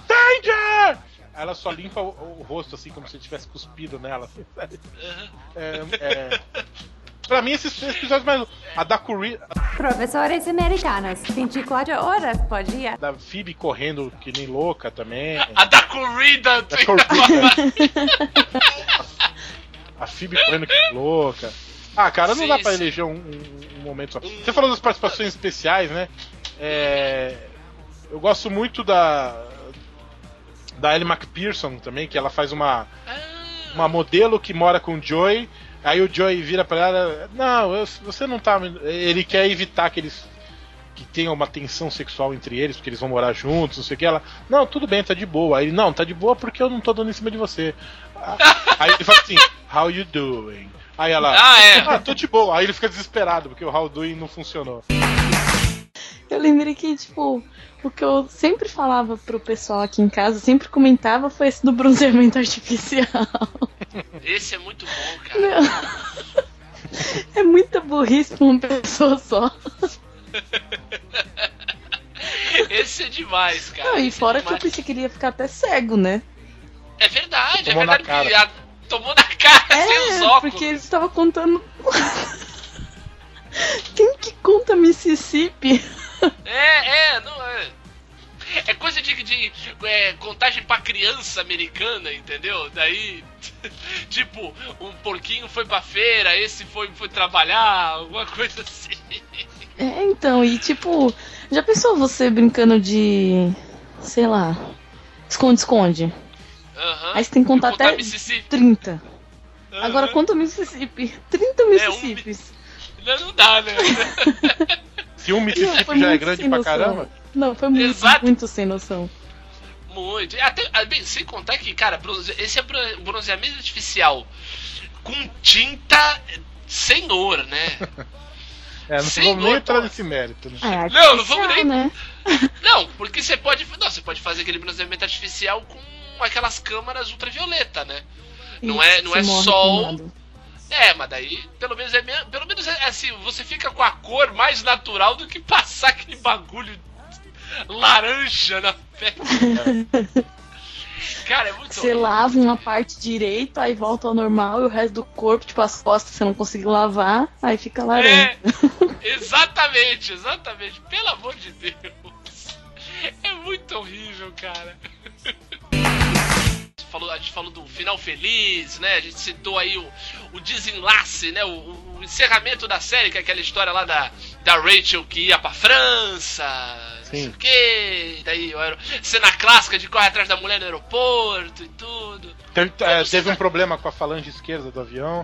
Danger! ela só limpa o, o rosto, assim, como se tivesse cuspido nela. Assim. É, é... Pra mim, esses três episódios mais. A da Curry, Professores americanos, 24 horas por dia. a da Phoebe correndo que nem louca também. A da corrida. Da corrida. (laughs) a Phoebe correndo que nem louca. Ah, cara, não Sim, dá pra sim. eleger um, um- um momento só. Você falou das participações especiais, né? É, Eu gosto muito da. Da Ellie McPherson também, que ela faz uma. Ah, uma modelo que mora com o Joey. Aí o Joey vira pra ela: Não, eu- você não tá. Ele quer evitar que eles. Que tenha uma tensão sexual entre eles, porque eles vão morar juntos, não sei o que. Ela: Não, tudo bem, tá de boa. Aí ele: Não, tá de boa porque eu não tô dando em cima de você. Ah, Aí ele fala assim: How you doing? Aí ela: Ah, é. Ah, tô de boa. Aí ele fica desesperado porque o how doing não funcionou. Eu lembrei que, tipo, o que eu sempre falava pro pessoal aqui em casa, sempre comentava, foi esse do bronzeamento (laughs) artificial. Esse é muito bom, cara. É muita burrice pra uma pessoa só. Esse é demais, cara. Não, e Esse é fora que eu pensei que ele ia ficar até cego, né? É verdade, Tomou é na verdade. cara. que a- Tomou na cara sem os É, óculos. porque ele estava contando. (laughs) Quem que conta Mississippi? É, é, não é. É coisa de, de é, contagem pra criança americana, entendeu? Daí, (laughs) tipo, um porquinho foi pra feira, esse foi, foi trabalhar, alguma coisa assim. É, então, e tipo, já pensou você brincando de. sei lá. Esconde-esconde? Aham. Aí você tem que contar Contar até Mississippi. 30. Aham. Agora conta Mississippi. (laughs) 30 É, um Mississippis. Não, não dá, né? (laughs) Se um Mississippi já é grande pra caramba. Não, foi muito, Exato. muito sem noção. Muito. Até, ah, bem, sem contar que, cara, bronze- esse é bron- bronzeamento artificial com tinta senhor, né? (laughs) É, não Senhor, vamos nem entrar nesse mérito. Né? É Não, não vamos nem- né? (laughs) Não, porque você pode. Não, você pode fazer aquele bronzeamento artificial com aquelas câmaras ultravioleta, né? Não é- não é sol. queimado. É, mas daí, pelo menos é pelo menos é assim, você fica com a cor mais natural do que passar aquele bagulho laranja na pele. (laughs) Cara, é muito Você horrível. lava uma parte direita, aí volta ao normal, e o resto do corpo, tipo as costas, você não conseguiu lavar, aí fica laranja. É, exatamente, exatamente. Pelo amor de Deus. É muito horrível, cara. Falou, a gente falou do final feliz, né? A gente citou aí o, o desenlace, né? O, o encerramento da série, que é aquela história lá da, da Rachel que ia pra França, não sei Sim. o quê. Daí, o aero- cena clássica de corre atrás da mulher no aeroporto e tudo. Teve, é, teve um problema com a falange esquerda do avião.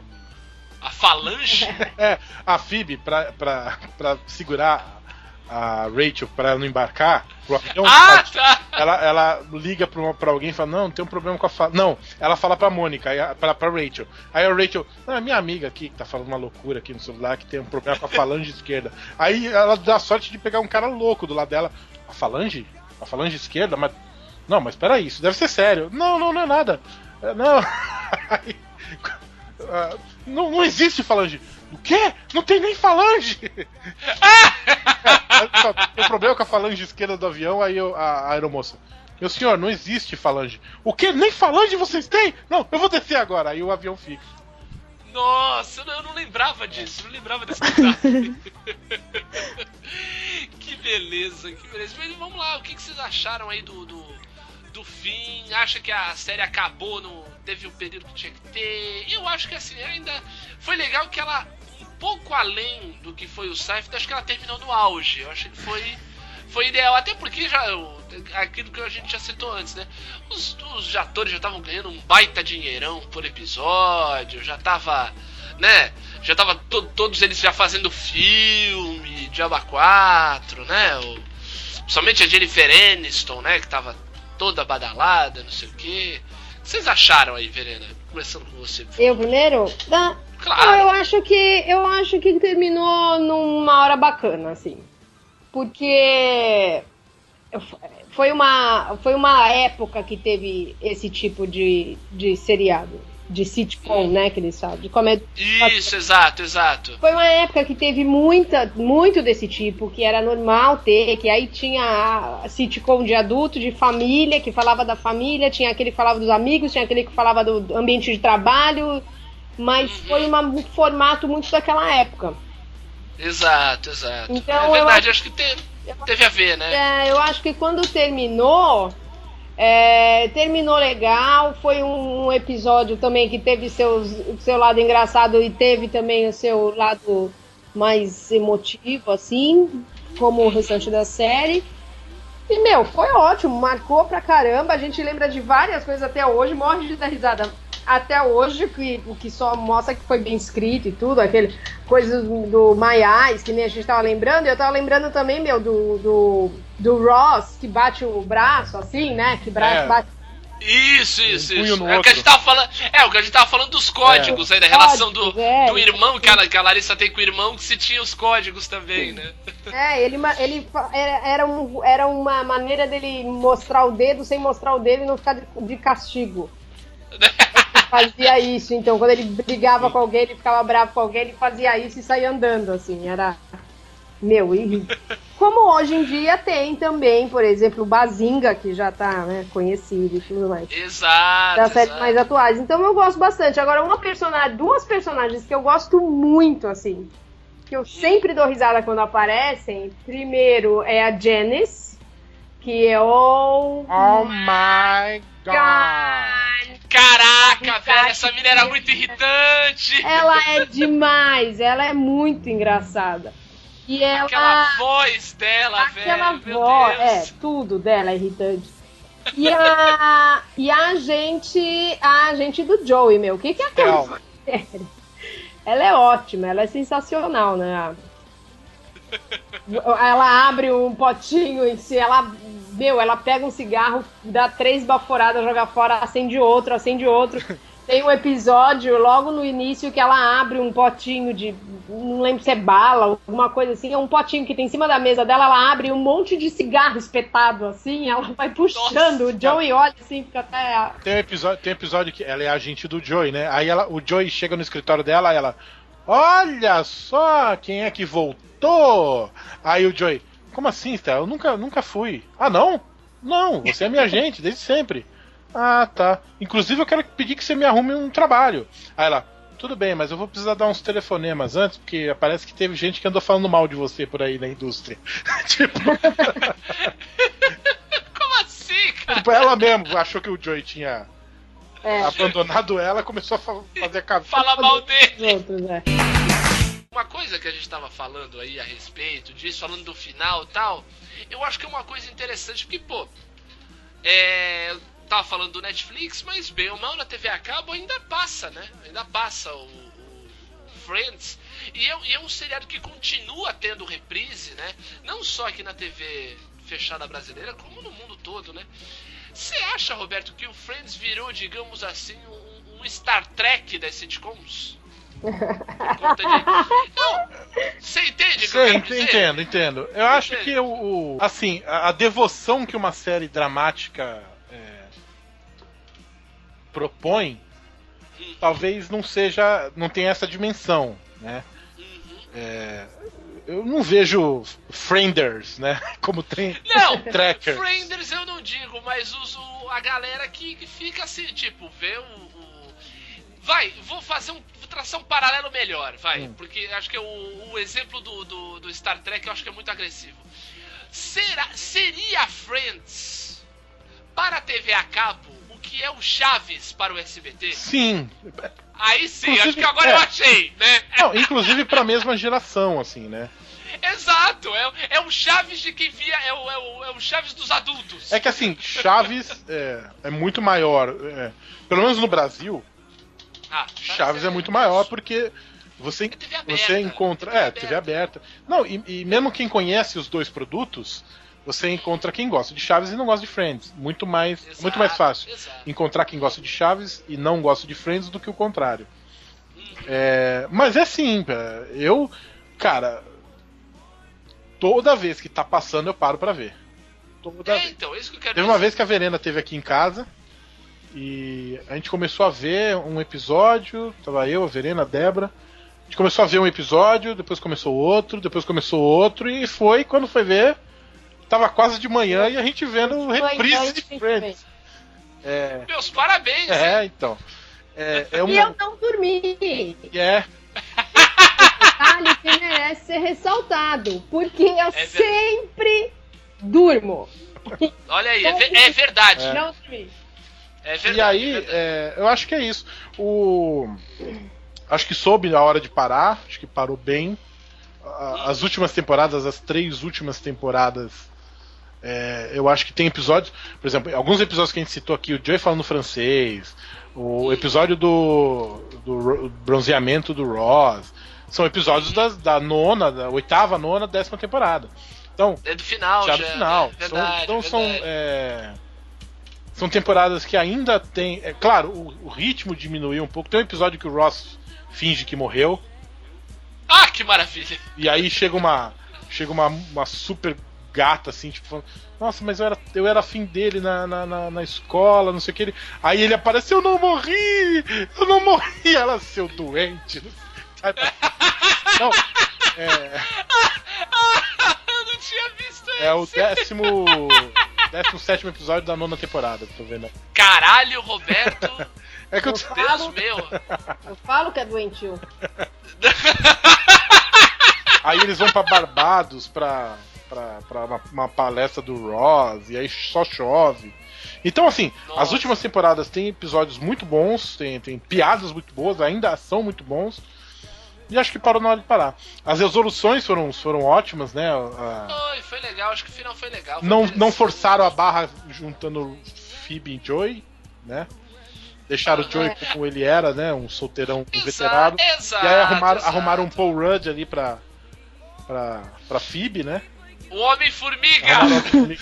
A falange. (laughs) É, a Phoebe, pra, pra, pra segurar a Rachel pra ela não embarcar pro avião, ah, tá! ela, ela liga pra, uma- pra alguém e fala, não, tem um problema com a falange. Não, ela fala pra Mônica, pra, pra Rachel. Aí a Rachel, não, é minha amiga aqui que tá falando uma loucura aqui no celular, que tem um problema com a falange (laughs) esquerda. Aí ela dá sorte de pegar um cara louco do lado dela. A falange? A falange esquerda? Mas. Não, mas peraí, isso deve ser sério. Não, não, não é nada. É, Não. (laughs) Ah, não, não existe falange. O quê? Não tem nem falange! (laughs) (laughs) Tem um problema com a falange esquerda do avião, aí eu- a, a aeromoça. Meu senhor, não existe falange. O quê? Nem falange vocês têm? Não, eu vou descer agora. Aí o avião fica. Nossa, eu não, eu não lembrava disso, eu não lembrava desse detalhe. (laughs) que beleza, que beleza. Mas vamos lá, o que, vocês acharam aí do, do, do fim? Acha que a série acabou, no, teve o período que tinha que ter? Eu acho que assim, ainda foi legal que ela, pouco além do que foi o Seinfeld, acho que ela terminou no auge. Eu acho que foi, foi ideal, até porque já aquilo que a gente já citou antes, né? Os, os atores já estavam ganhando um baita dinheirão por episódio, já tava, né? Já tava to- todos eles já fazendo filme, Diaba 4, né? O, principalmente a Jennifer Aniston, né? Que tava toda badalada, não sei o quê. O que vocês acharam aí, Verena? Começando com você. Eu primeiro? Ah, Claro. Eu acho que eu acho que terminou numa hora bacana, assim. Porque foi uma, foi uma época que teve esse tipo de, de seriado. de sitcom, né, que eles falam, de comédia. Isso, exato, exato. Foi uma época que teve muita, muito desse tipo, que era normal ter, que aí tinha a sitcom de adulto, de família, que falava da família, tinha aquele que falava dos amigos, tinha aquele que falava do ambiente de trabalho, mas foi uma, um formato muito daquela época. Exato, exato. Então, é verdade, acho- acho que te- teve a ver, né? É, eu acho que quando terminou, é, terminou legal. Foi um, um episódio também que teve seus, seu lado engraçado e teve também o seu lado mais emotivo, assim, como o restante da série. E, meu, foi ótimo, marcou pra caramba. A gente lembra de várias coisas até hoje, morre de dar risada. Até hoje, que, o que só mostra que foi bem escrito e tudo, aquele coisas do, do Eyes, que nem a gente tava lembrando. E eu tava lembrando também, meu, do, do, do Ross, que bate o braço, assim, né? Que braço É. bate. Isso, isso, isso. É o que a gente tava falando. É, o que a gente tava falando dos códigos aí, da relação do, é. do irmão que a, que a Larissa tem com o irmão, que se tinha os códigos também, né? É, ele, ele era, um, era uma maneira dele mostrar o dedo sem mostrar o dedo e não ficar de, de castigo. (laughs) Fazia isso, então, quando ele brigava com alguém, ele ficava bravo com alguém, ele fazia isso e saía andando, assim, era. Meu, e como hoje em dia tem também, por exemplo, o Bazinga, que já tá né, conhecido e tudo mais. Exato. Das séries mais atuais. Então eu gosto bastante. Agora, uma personagem, duas personagens que eu gosto muito, assim, que eu sempre dou risada quando aparecem. Primeiro é a Janice, que é o. Oh my god! God. Caraca, velho, essa mina era muito irritante. Ela é demais, ela é muito engraçada. E ela. Aquela voz dela, Aquela velho. Meu voz, é, tudo dela é irritante. E a, e a gente, a gente do Joey, meu, o que que é aquela série? Ela é ótima, ela é sensacional, né? (laughs) Ela abre um potinho e se ela, meu, ela pega um cigarro, dá três baforadas, joga fora, acende outro, acende outro. Tem um episódio logo no início que ela abre um potinho de. Não lembro se é bala, alguma coisa assim. É um potinho que tem em cima da mesa dela. Ela abre um monte de cigarro espetado assim. Ela vai puxando. Nossa. O Joey olha assim, fica até. Tem um episódio, tem um episódio que ela é agente do Joey, né? Aí ela, o Joey chega no escritório dela, ela, olha só quem é que voltou. Aí o Joey, como assim, Stella? Eu nunca, nunca fui. Ah, não? Não, você é minha (laughs) agente desde sempre. Ah, tá. Inclusive eu quero pedir que você me arrume um trabalho. Aí ela, tudo bem, mas eu vou precisar dar uns telefonemas antes, porque parece que teve gente que andou falando mal de você por aí na indústria. (laughs) tipo, (laughs) Como assim, cara? tipo, ela mesmo achou que o Joey tinha É, abandonado ela, começou a fa- fazer cabeça. Fala mal dele. os outros, é. Uma coisa que a gente tava falando aí a respeito disso, falando do final tal, eu acho que é uma coisa interessante, porque, pô, é. Tava falando do Netflix, mas bem ou mal na TV a cabo ainda passa, né? Ainda passa o, o Friends. E é, e é um seriado que continua tendo reprise, né? Não só aqui na TV fechada brasileira, como no mundo todo, né? Você acha, Roberto, que o Friends virou, digamos assim, um, um Star Trek das sitcoms? Por conta de. Não, você entende que Sim, dizer? entendo, entendo. Eu acho Entende? que o, assim, a, a devoção que uma série dramática é, propõe, Hum. talvez não seja, não tenha essa dimensão, né? Uhum. É, eu não vejo Frienders, né? (laughs) Como tem Não, (laughs) Tracker. Frienders eu não digo, mas os, o- a galera que, que fica assim, tipo, vê o- Vai, vou fazer um. Vou traçar um paralelo melhor, vai. Hum. Porque acho que é o, o exemplo do, do, do Star Trek eu acho que é muito agressivo. Será, seria Friends para a TV a cabo o que é o Chaves para o SBT? Sim. Aí sim, Inclusive, acho que agora é. eu achei, né? Não, inclusive pra mesma geração, assim, né? Exato, é, é o Chaves de quem via, é o, é o, é o Chaves dos adultos. É que assim, Chaves é, é muito maior. é, pelo menos no Brasil, Ah, Chaves é muito maior porque você, É aberta. você encontra. TV É, TV aberta. Não, e, e mesmo quem conhece os dois produtos, você encontra quem gosta de Chaves e não gosta de Friends. Muito mais, Exato, muito mais fácil exato. encontrar quem gosta de Chaves e não gosta de Friends do que o contrário. É, mas é sim, eu, cara, toda vez que tá passando eu paro pra ver. Toda É, vez. então, é isso que eu quero Teve uma vez que a Verena teve aqui em casa E a gente começou a ver um episódio, tava eu, a Verena, a Débora. A gente começou a ver um episódio, depois começou outro, depois começou outro, e foi, quando foi ver, tava quase de manhã e a gente vendo reprise de Friends. É, Meus parabéns, hein? é então. É, é E uma. eu não dormi. É, Detalhe que merece ser ressaltado. Porque eu verdade. sempre durmo. Olha aí, é, é verdade. Não dormi. É verdade. E aí, é verdade. é, eu acho que é isso. O. Acho que soube a hora de parar, acho que parou bem. A- As últimas temporadas, as três últimas temporadas, é, eu acho que tem episódios, por exemplo, alguns episódios que a gente citou aqui, o Joey falando francês, o episódio do, do ro- bronzeamento do Ross, são episódios das- da, nona, da oitava, nona, décima temporada. Então, É do final já já. no final. né? São- Verdade, então são, verdade. é, são temporadas que ainda tem. É, claro, o, o ritmo diminuiu um pouco. Tem um episódio que o Ross finge que morreu. Ah, que maravilha. E aí chega uma. Chega uma, uma super gata, assim, tipo, falando, nossa, mas eu era, eu era afim dele na, na, na, na escola, não sei o que. Ele, aí ele aparece, eu não morri! Eu não morri! (laughs) Ela, seu doente. Não, (laughs) é, (laughs) Eu não tinha visto isso. é o décimo. Décimo sétimo episódio da nona temporada, tô vendo. Caralho, Roberto. É que eu, Deus meu. Eu falo que é doentio. (laughs) Aí eles vão pra Barbados pra, pra, pra uma, uma palestra do Ross, e aí só chove. Então, assim, Nossa. as últimas temporadas tem episódios muito bons, tem, tem piadas muito boas, ainda são muito bons. E acho que parou na hora de parar. As resoluções foram, foram ótimas, né? A- Foi, foi legal, acho que o final foi legal. foi não, não forçaram a barra juntando Phoebe e Joey, né? Deixaram o Joey como ele era, né? Um solteirão. Exato, exato. E aí arrumaram, exato. arrumaram um Paul Rudd ali pra, pra, pra Phoebe, né? O Homem-Formiga! Phoebe,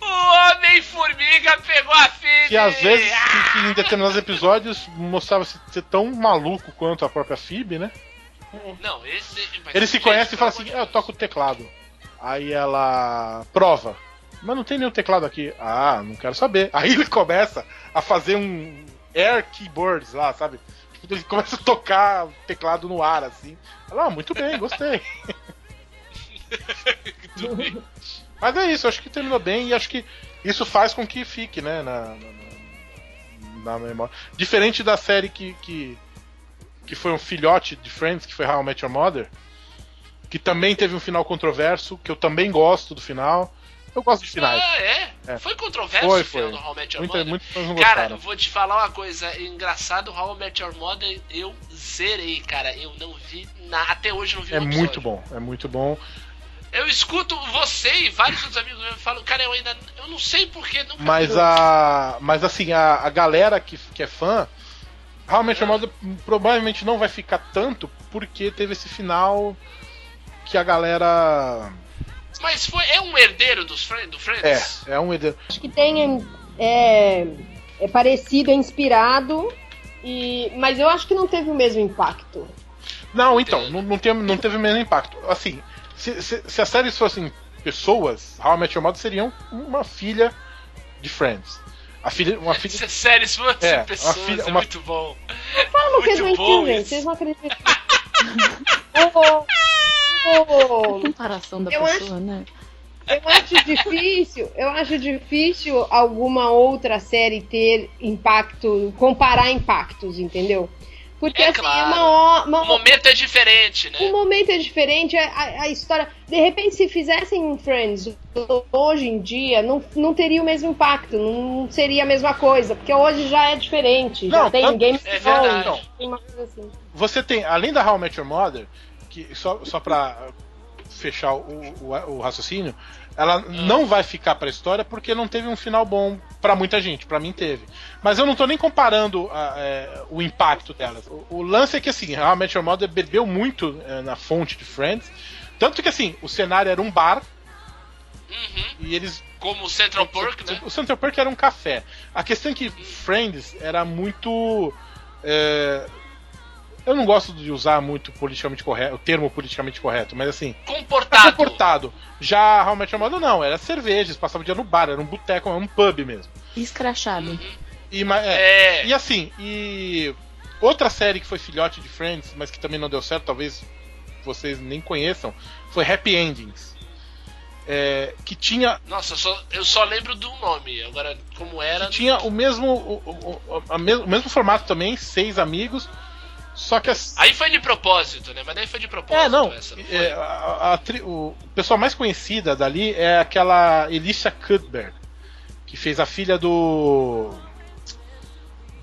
o Homem-Formiga pegou a Phoebe! Que às vezes, Ah! que, que em determinados episódios, mostrava se ser tão maluco quanto a própria Phoebe, né? Não, esse. Ele se conhece e fala assim: "Ah, eu toco o teclado. Aí ela prova. Mas não tem nenhum teclado aqui. Ah, não quero saber. (laughs) Aí ele começa a fazer um air keyboards lá, sabe? Tipo, Ele começa a tocar o teclado no ar, assim. Ela, ah, muito bem, gostei. (laughs) (laughs) Mas é isso, acho que terminou bem e acho que isso faz com que fique, né, na, na, na- memória. Diferente da série que, que, que foi um filhote de Friends, que foi How I Met Your Mother, que também teve um final controverso, que eu também gosto do final. Eu gosto de finais. Ah, é? É. Foi controverso Foi, o final foi. do How I Met Your Mother? Cara, eu vou te falar uma coisa engraçado, How I Met Your Mother, eu zerei, cara. Eu não vi nada, até hoje não vi É muito bom, é muito bom. Eu escuto você e vários outros amigos meus falam, cara, eu ainda eu não sei porquê, nunca Mas a. Mas assim, a, a galera que, que é fã, Met Your Mother provavelmente não vai ficar tanto porque teve esse final que a galera. Mas foi é um herdeiro dos Friends, do Friends? É, é um. ide- Acho que tem. É, é parecido, é inspirado. E, mas eu acho que não teve o mesmo impacto. Não, então, não, não, teve, não teve o mesmo impacto. Assim, se, se, se as séries fossem pessoas, How I Met Your Mother seriam uma filha de Friends. A filha, uma (laughs) filha. Se a série se fosse É, uma pessoas, filha- é uma- muito bom. Fala que é Muito bom doentio, gente. isso. Vocês não acreditam. Ô, (laughs) ô, Comparação da Eu pessoa, né? Eu acho difícil, eu acho difícil alguma outra série ter impacto, comparar impactos, entendeu? Porque É assim, claro. é uma, uma- O momento é diferente, né? o momento é diferente, a, a- história. De repente, se fizessem um Friends hoje em dia, não, não teria o mesmo impacto, não seria a mesma coisa, porque hoje já é diferente. já Não, tem tanto- Game É Thrones, verdade. tem uma coisa assim. Você tem, além da How I Met Your Mother, que só, só pra fechar o, o, o raciocínio, ela não vai ficar pra história porque não teve um final bom pra muita gente, pra mim teve. Mas eu não tô nem comparando a, é, o impacto delas. O, o lance é que assim, Met Your Mother bebeu muito é, na fonte de Friends, tanto que assim, o cenário era um bar Uhum. e eles Como o Central Park, né? o Central Park era um café. A questão é que Friends era muito. é, eu não gosto de usar muito politicamente correto, o termo politicamente correto, mas assim, tá Comportado. comportado. Já Your Mother não, era cervejas, passava o dia no bar, era um boteco, era um pub mesmo. Escrachado. Uhum. E, é, É. e assim, e outra série que foi filhote de Friends, mas que também não deu certo, talvez vocês nem conheçam, foi Happy Endings. É, que tinha, Nossa, eu só, eu só lembro do nome. Agora, como era. que tinha o mesmo o, o- o- o mesmo formato também, seis amigos, só que as, Aí foi de propósito, né? Mas daí foi de propósito É, não. essa, não foi? é, a, a tri- o pessoa mais conhecida dali é aquela Alicia Cuthbert, que fez a filha do.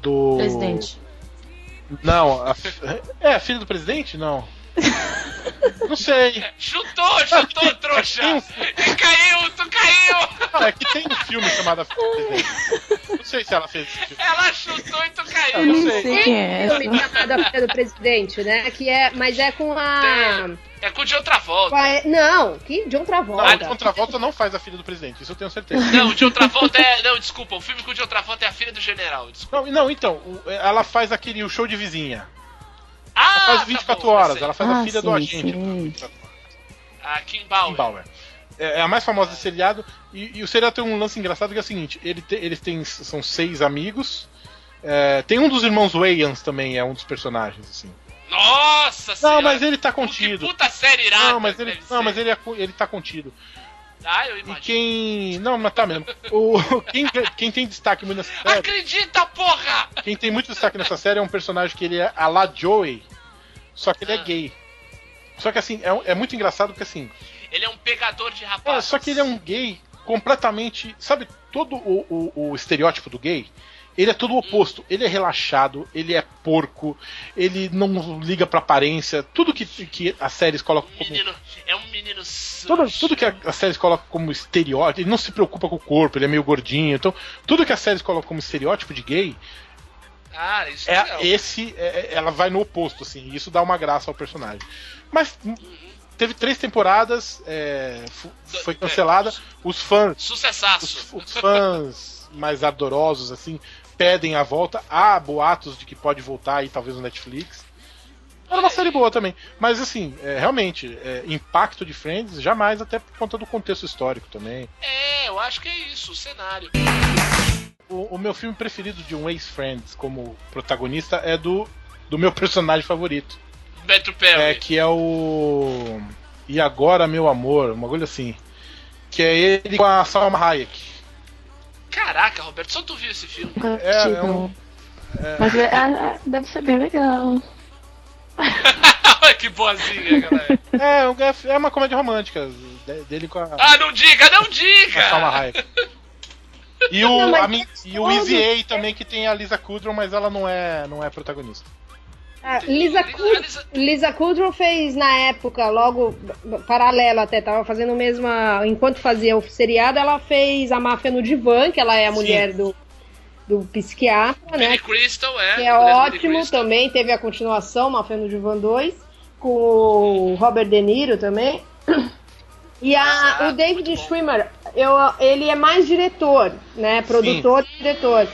Do. Presidente. Não, a, é a filha do presidente? Não. (laughs) Não sei. Chutou, chutou, trouxa! E caiu, tu caiu! Não, é que tem um filme chamado A Filha do Presidente. Não sei se ela fez esse filme. Ela chutou e tu Eu caiu. não Não sei. sei quem é essa. filme chamado A Filha do Presidente, né? Que é, mas é com a. É com o de outra com volta. a- não, que de outra Não, volta. a Contravolta não faz a filha do presidente, isso eu tenho certeza. Não, o de outra volta é. Não, desculpa, o filme com o de outra volta é a filha do general. Desculpa. Não, não então, o- ela faz aquele o show de vizinha. Ah, Ela faz tá 24 bom, horas, ela faz a Ah, filha do sim, agente. sim. A Kim Bauer. Kim Bauer. É é a mais famosa desse seriado. E, e o seriado tem um lance engraçado que é o seguinte: ele te- eles têm, são seis amigos. É, tem um dos irmãos Wayans também, é um dos personagens, assim. Nossa Não, senhora. mas ele tá Que contido. puta série irada. Não, mas ele, não, mas ele, é, ele tá contido. Ah, eu E imagino. quem. Não, mas tá mesmo. O, quem, quem tem destaque muito nessa série. Acredita, porra! Quem tem muito destaque nessa série é um personagem que ele é a la Joey. Só que ele é Ah. gay. Só que assim, é, é muito engraçado porque assim. Ele é um pegador de É, rapazes. só que ele é um gay completamente. Sabe, todo o, o- o estereótipo do gay? Ele é todo o oposto. Ele é relaxado, ele é porco, ele não liga pra aparência. Tudo que, que as séries colocam como. Menino, é um menino. Tudo, tudo que a- as séries colocam como estereótipo, ele não se preocupa com o corpo, ele é meio gordinho. Então, tudo que as séries colocam como estereótipo de gay, Ah, isso é, é legal. esse, é- ela vai no oposto, assim, e isso dá uma graça ao personagem. Mas teve três temporadas, é, foi cancelada. Os fãs, Sucessaço. os, os fãs mais ardorosos, assim, pedem a volta. Há boatos de que pode voltar aí, talvez no Netflix. Era uma série boa também. Mas assim, é, realmente, é, impacto de Friends, jamais, até por conta do contexto histórico também. É, eu acho que é isso, o cenário. O, o meu filme preferido de um ex-Friends como protagonista é do, do meu personagem favorito. Metro Perry. É, que é o. E agora, meu amor, uma coisa assim. Que é ele com a Salma Hayek. Caraca, Roberto, só tu viu esse filme. Nunca É, assisti, é um- não. Mas é- é- deve ser bem legal. (laughs) que boazinha, galera. É, um- é uma comédia romântica de- dele com a, Ah, não diga, não com a Salma diga! Hayek. E o, Não, a e o Easy A também, que tem a Lisa Kudrow, mas ela não é, não é protagonista. Ah, Lisa, Kudrow, Lisa Kudrow fez na época, logo paralelo até, tava fazendo a mesma. Enquanto fazia o seriado, ela fez a máfia no divã, que ela é a Sim. mulher do, do psiquiatra, né? Billy Crystal, é. Que é ótimo também. Teve a continuação, Máfia no Divã 2, com o Robert De Niro também. E a, Ah, o David. Schwimmer, eu, ele é mais diretor, né? Produtor e diretor.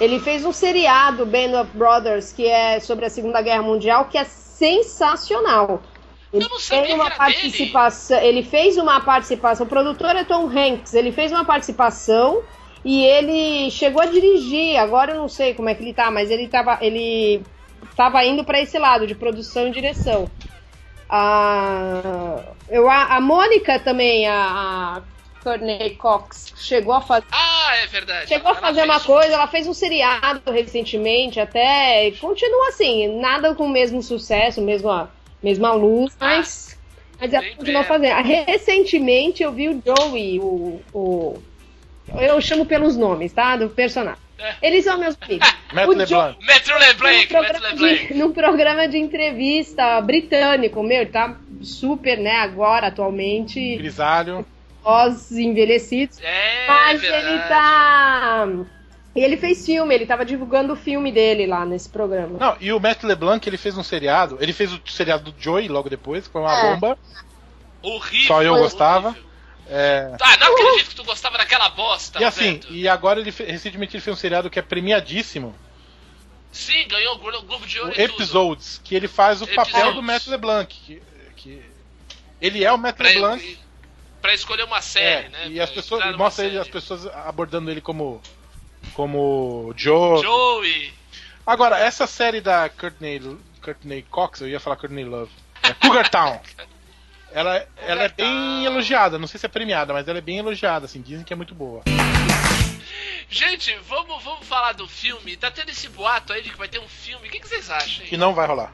Ele fez um seriado, Band of Brothers, que é sobre a Segunda Guerra Mundial, que é sensacional. Ele Eu não sabia tem uma era dele. participação. Ele fez uma participação. O produtor é Tom Hanks. Ele fez uma participação e ele chegou a dirigir. Agora eu não sei como é que ele tá, mas ele tava, ele tava indo para esse lado de produção e direção. A, eu, a, a Mônica também, a, a Courtney Cox, chegou a fazer. Ah, é verdade. Chegou a Ela fazer fez uma um- coisa, ela fez um seriado recentemente, até. e Continua assim, nada com o mesmo sucesso, mesma, mesma luz, mas. Mas ela continua fazendo. Recentemente eu vi o Joey, o. o eu chamo pelos nomes, tá? Do personagem. É. Eles são meus amigos. (laughs) Matt O LeBlanc. Metro Num LeBlanc, Metro programa, LeBlanc. de, num programa de entrevista britânico, meu, ele tá super, né, agora, atualmente, Grisalho. Pós-envelhecidos. É, Mas verdade. ele tá. E ele fez filme, ele tava divulgando o filme dele lá nesse programa. Não, e o Matt LeBlanc, ele fez um seriado. Ele fez o seriado do Joey logo depois, que foi uma É. bomba. Horrível. Só eu horrível. gostava. É, Ah, não acredito que tu gostava daquela bosta, e assim, e agora ele recentemente ele fez um seriado que é premiadíssimo, Sim, ganhou o Glo- Globo de o Ouro tudo. Episodes, que ele faz o papel Episodes. do Matt LeBlanc. Que, que ele é o Matt Pra, como Joe. Joey. Agora, essa série da Courtney, Courtney Cox, eu ia falar Courtney Love, é Cougar Town. (laughs) Ela, ela é bem elogiada, não sei se é premiada, mas ela é bem elogiada, assim, dizem que é muito boa. Gente, vamos, vamos falar do filme. Tá tendo esse boato aí de que vai ter um filme. O que, que vocês acham? Que não vai rolar.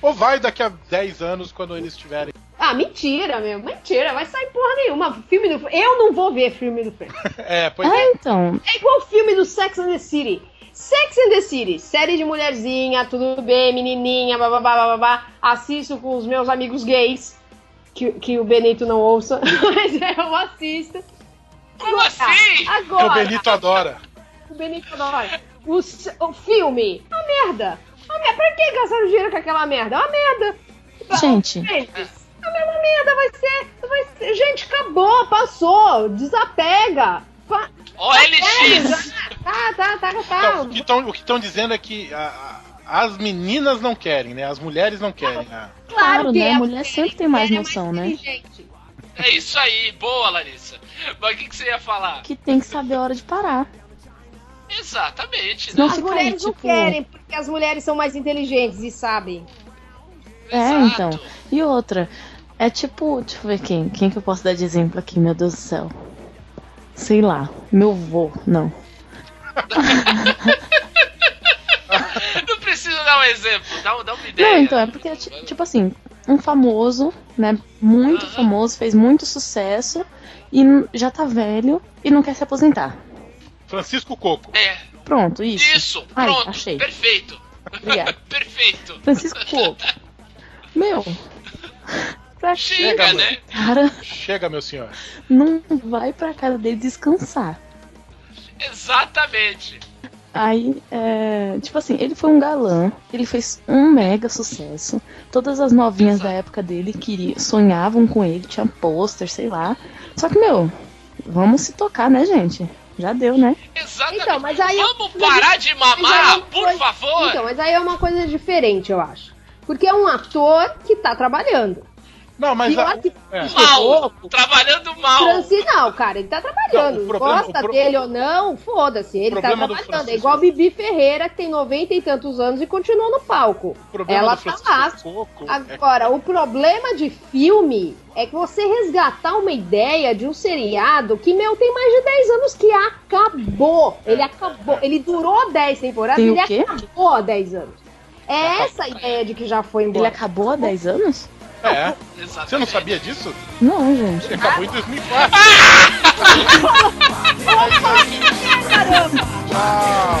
Ou vai daqui a 10 anos, quando eles tiverem. Ah, mentira, meu. Mentira, vai sair porra nenhuma. Filme do Eu não vou ver filme do Friends. (laughs) É, pois Ah, é. então. É igual o filme do Sex and the City. Sex and the City, série de mulherzinha, tudo bem, menininha, bababá, bababá. Assisto com os meus amigos gays, que, que o Benito não ouça, (laughs) mas eu assisto. Como assim? Agora, O Benito adora. o Benito adora. O, o filme, a merda. A merda. Pra que gastar dinheiro com aquela merda? É uma merda. Gente. Friends, A mesma merda vai ser, vai ser. Gente, acabou, passou. Desapega. Pa- OLX! Tá, tá, tá, tá. Então, o que estão dizendo é que a- a- as meninas não querem, né? As mulheres não querem. Ah, Claro, que né? é, A mulher sempre tem mais é noção, né? inteligente. É isso aí, boa, Larissa. Mas o que, que você ia falar? Que tem que saber a hora de parar. Exatamente, né? As fica aí, mulheres não tipo. querem, porque as mulheres são mais inteligentes e sabem. É, Exato. então. E outra, é tipo, deixa eu ver quem, quem que eu posso dar de exemplo aqui, meu Deus do céu. Sei lá, meu vô, não. (laughs) Não precisa dar um exemplo, dá, dá uma Não, ideia. então, é porque, ti- tipo assim, um famoso, né, muito famoso, fez muito sucesso e já tá velho e não quer se aposentar. Francisco Coco. É, Pronto, isso. isso, Ai, pronto, achei. perfeito. Obrigada. (laughs) perfeito. Francisco Coco. Meu, (laughs) pra Chega, né? cara Chega, meu senhor. não vai pra casa dele descansar? Exatamente. Aí, é, tipo assim, ele foi um galã, ele fez um mega sucesso. Todas as novinhas da época dele queriam, sonhavam com ele, tinha pôster, sei lá. Só que, meu, vamos se tocar, né, gente? Já deu, né? Exatamente. Então, mas aí Vamos parar de Mas aí é mamar, uma por coisa- favor. Então, mas aí é uma coisa diferente, eu acho. Porque é um ator que tá trabalhando. Não, mas. e a- que é. mal, trabalhando mal. Francis, não, cara, ele tá trabalhando. Não, problema- Gosta pro- dele ou não, foda-se. Ele tá trabalhando. É igual Bibi Ferreira, que tem 90 e tantos anos e continua no palco. O problema Ela tá lá. Coco é Agora, o problema de filme é que você resgatar uma ideia de um seriado que, meu, tem mais de 10 anos que acabou. Ele acabou. Ele durou 10 temporadas, Tem o ele acabou há 10 anos. É essa a ideia de que já foi Ele embora. acabou há 10 anos? É. Exatamente. Você não sabia disso? Não, gente. Ele acabou em 2004. Tchau.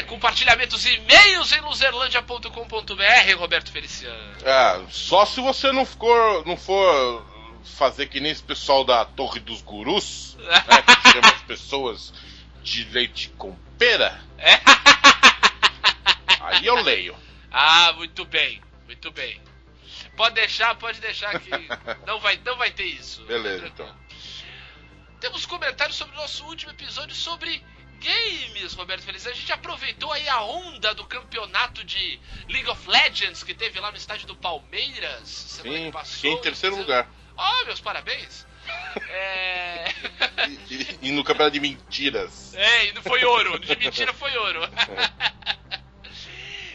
É, compartilhamentos e-mails em luzerlandia.com.br, Roberto Feliciano. É, só se você não for, não for fazer que nem esse pessoal da Torre dos Gurus, né, (laughs) que chama as pessoas de leite com pera. (laughs) Aí eu leio. Ah, muito bem, muito bem. Pode deixar, pode deixar que (laughs) não vai, não vai ter isso. Beleza, então. Temos comentários sobre o nosso último episódio sobre games, Roberto Feliz. A gente aproveitou aí a onda do campeonato de League of Legends que teve lá no estádio do Palmeiras semana Sim, que passou. em terceiro lugar. Oh, meus parabéns. (laughs) É... E, e- e no campeonato de mentiras. É, e não foi ouro. De mentira foi ouro. (laughs)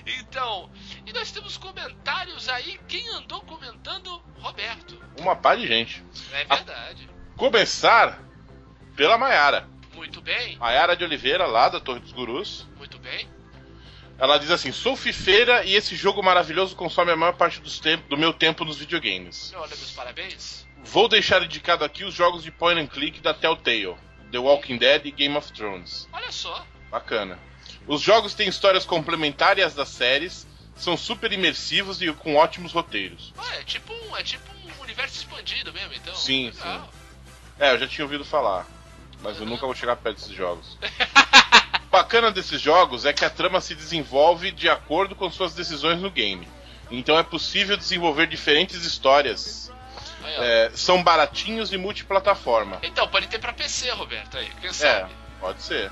então, e nós temos comentários aí. Quem andou comentando? Roberto. Uma pá de gente. É verdade. Começar pela Maiara. Muito bem, Maiara de Oliveira, lá da Torre dos Gurus. muito bem. Ela diz assim: sou fifeira e esse jogo maravilhoso consome a maior parte dos tempo- do meu tempo nos videogames. Olha, meus parabéns. Vou deixar indicado aqui os jogos de point and click da Telltale. The Walking Dead e Game of Thrones. Olha só. Bacana. Os jogos têm histórias complementares das séries, são super imersivos e com ótimos roteiros. Ah, é tipo um, é tipo um universo expandido mesmo, então. Sim, Legal. É, eu já tinha ouvido falar, mas eu nunca vou chegar perto desses jogos. (laughs) Bacana desses jogos é que a trama se desenvolve de acordo com suas decisões no game. Então é possível desenvolver diferentes histórias. Aí. É, são baratinhos e multiplataforma. Então, pode ter pra PC, Roberto, aí, quem É, sabe? pode ser.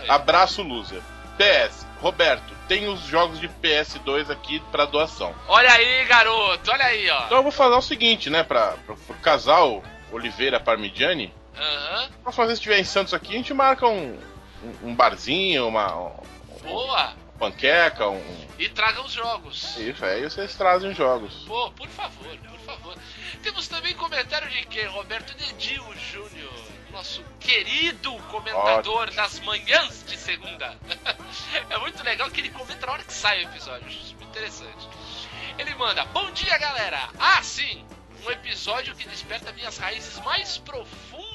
Aí. Abraço, loser. PS, Roberto, tem os jogos de PS2 aqui pra doação. Olha aí, garoto, olha aí, ó. Então eu vou fazer o seguinte, né, pra, pra, pro casal Oliveira Parmigiani. Aham, Próxima vez que estiver em Santos aqui, a gente marca um, um, um barzinho, uma, uma boa. panqueca, um. E traga os jogos. Isso, aí vocês trazem jogos. Pô, por favor, por favor. Temos também comentário de quem? Roberto Dedil Júnior, nosso querido comentador das manhãs de segunda. (laughs) é muito legal que ele comenta na hora que sai o episódio, muito interessante. Ele manda: Bom dia, galera! Ah, sim! Um episódio que desperta minhas raízes mais profundas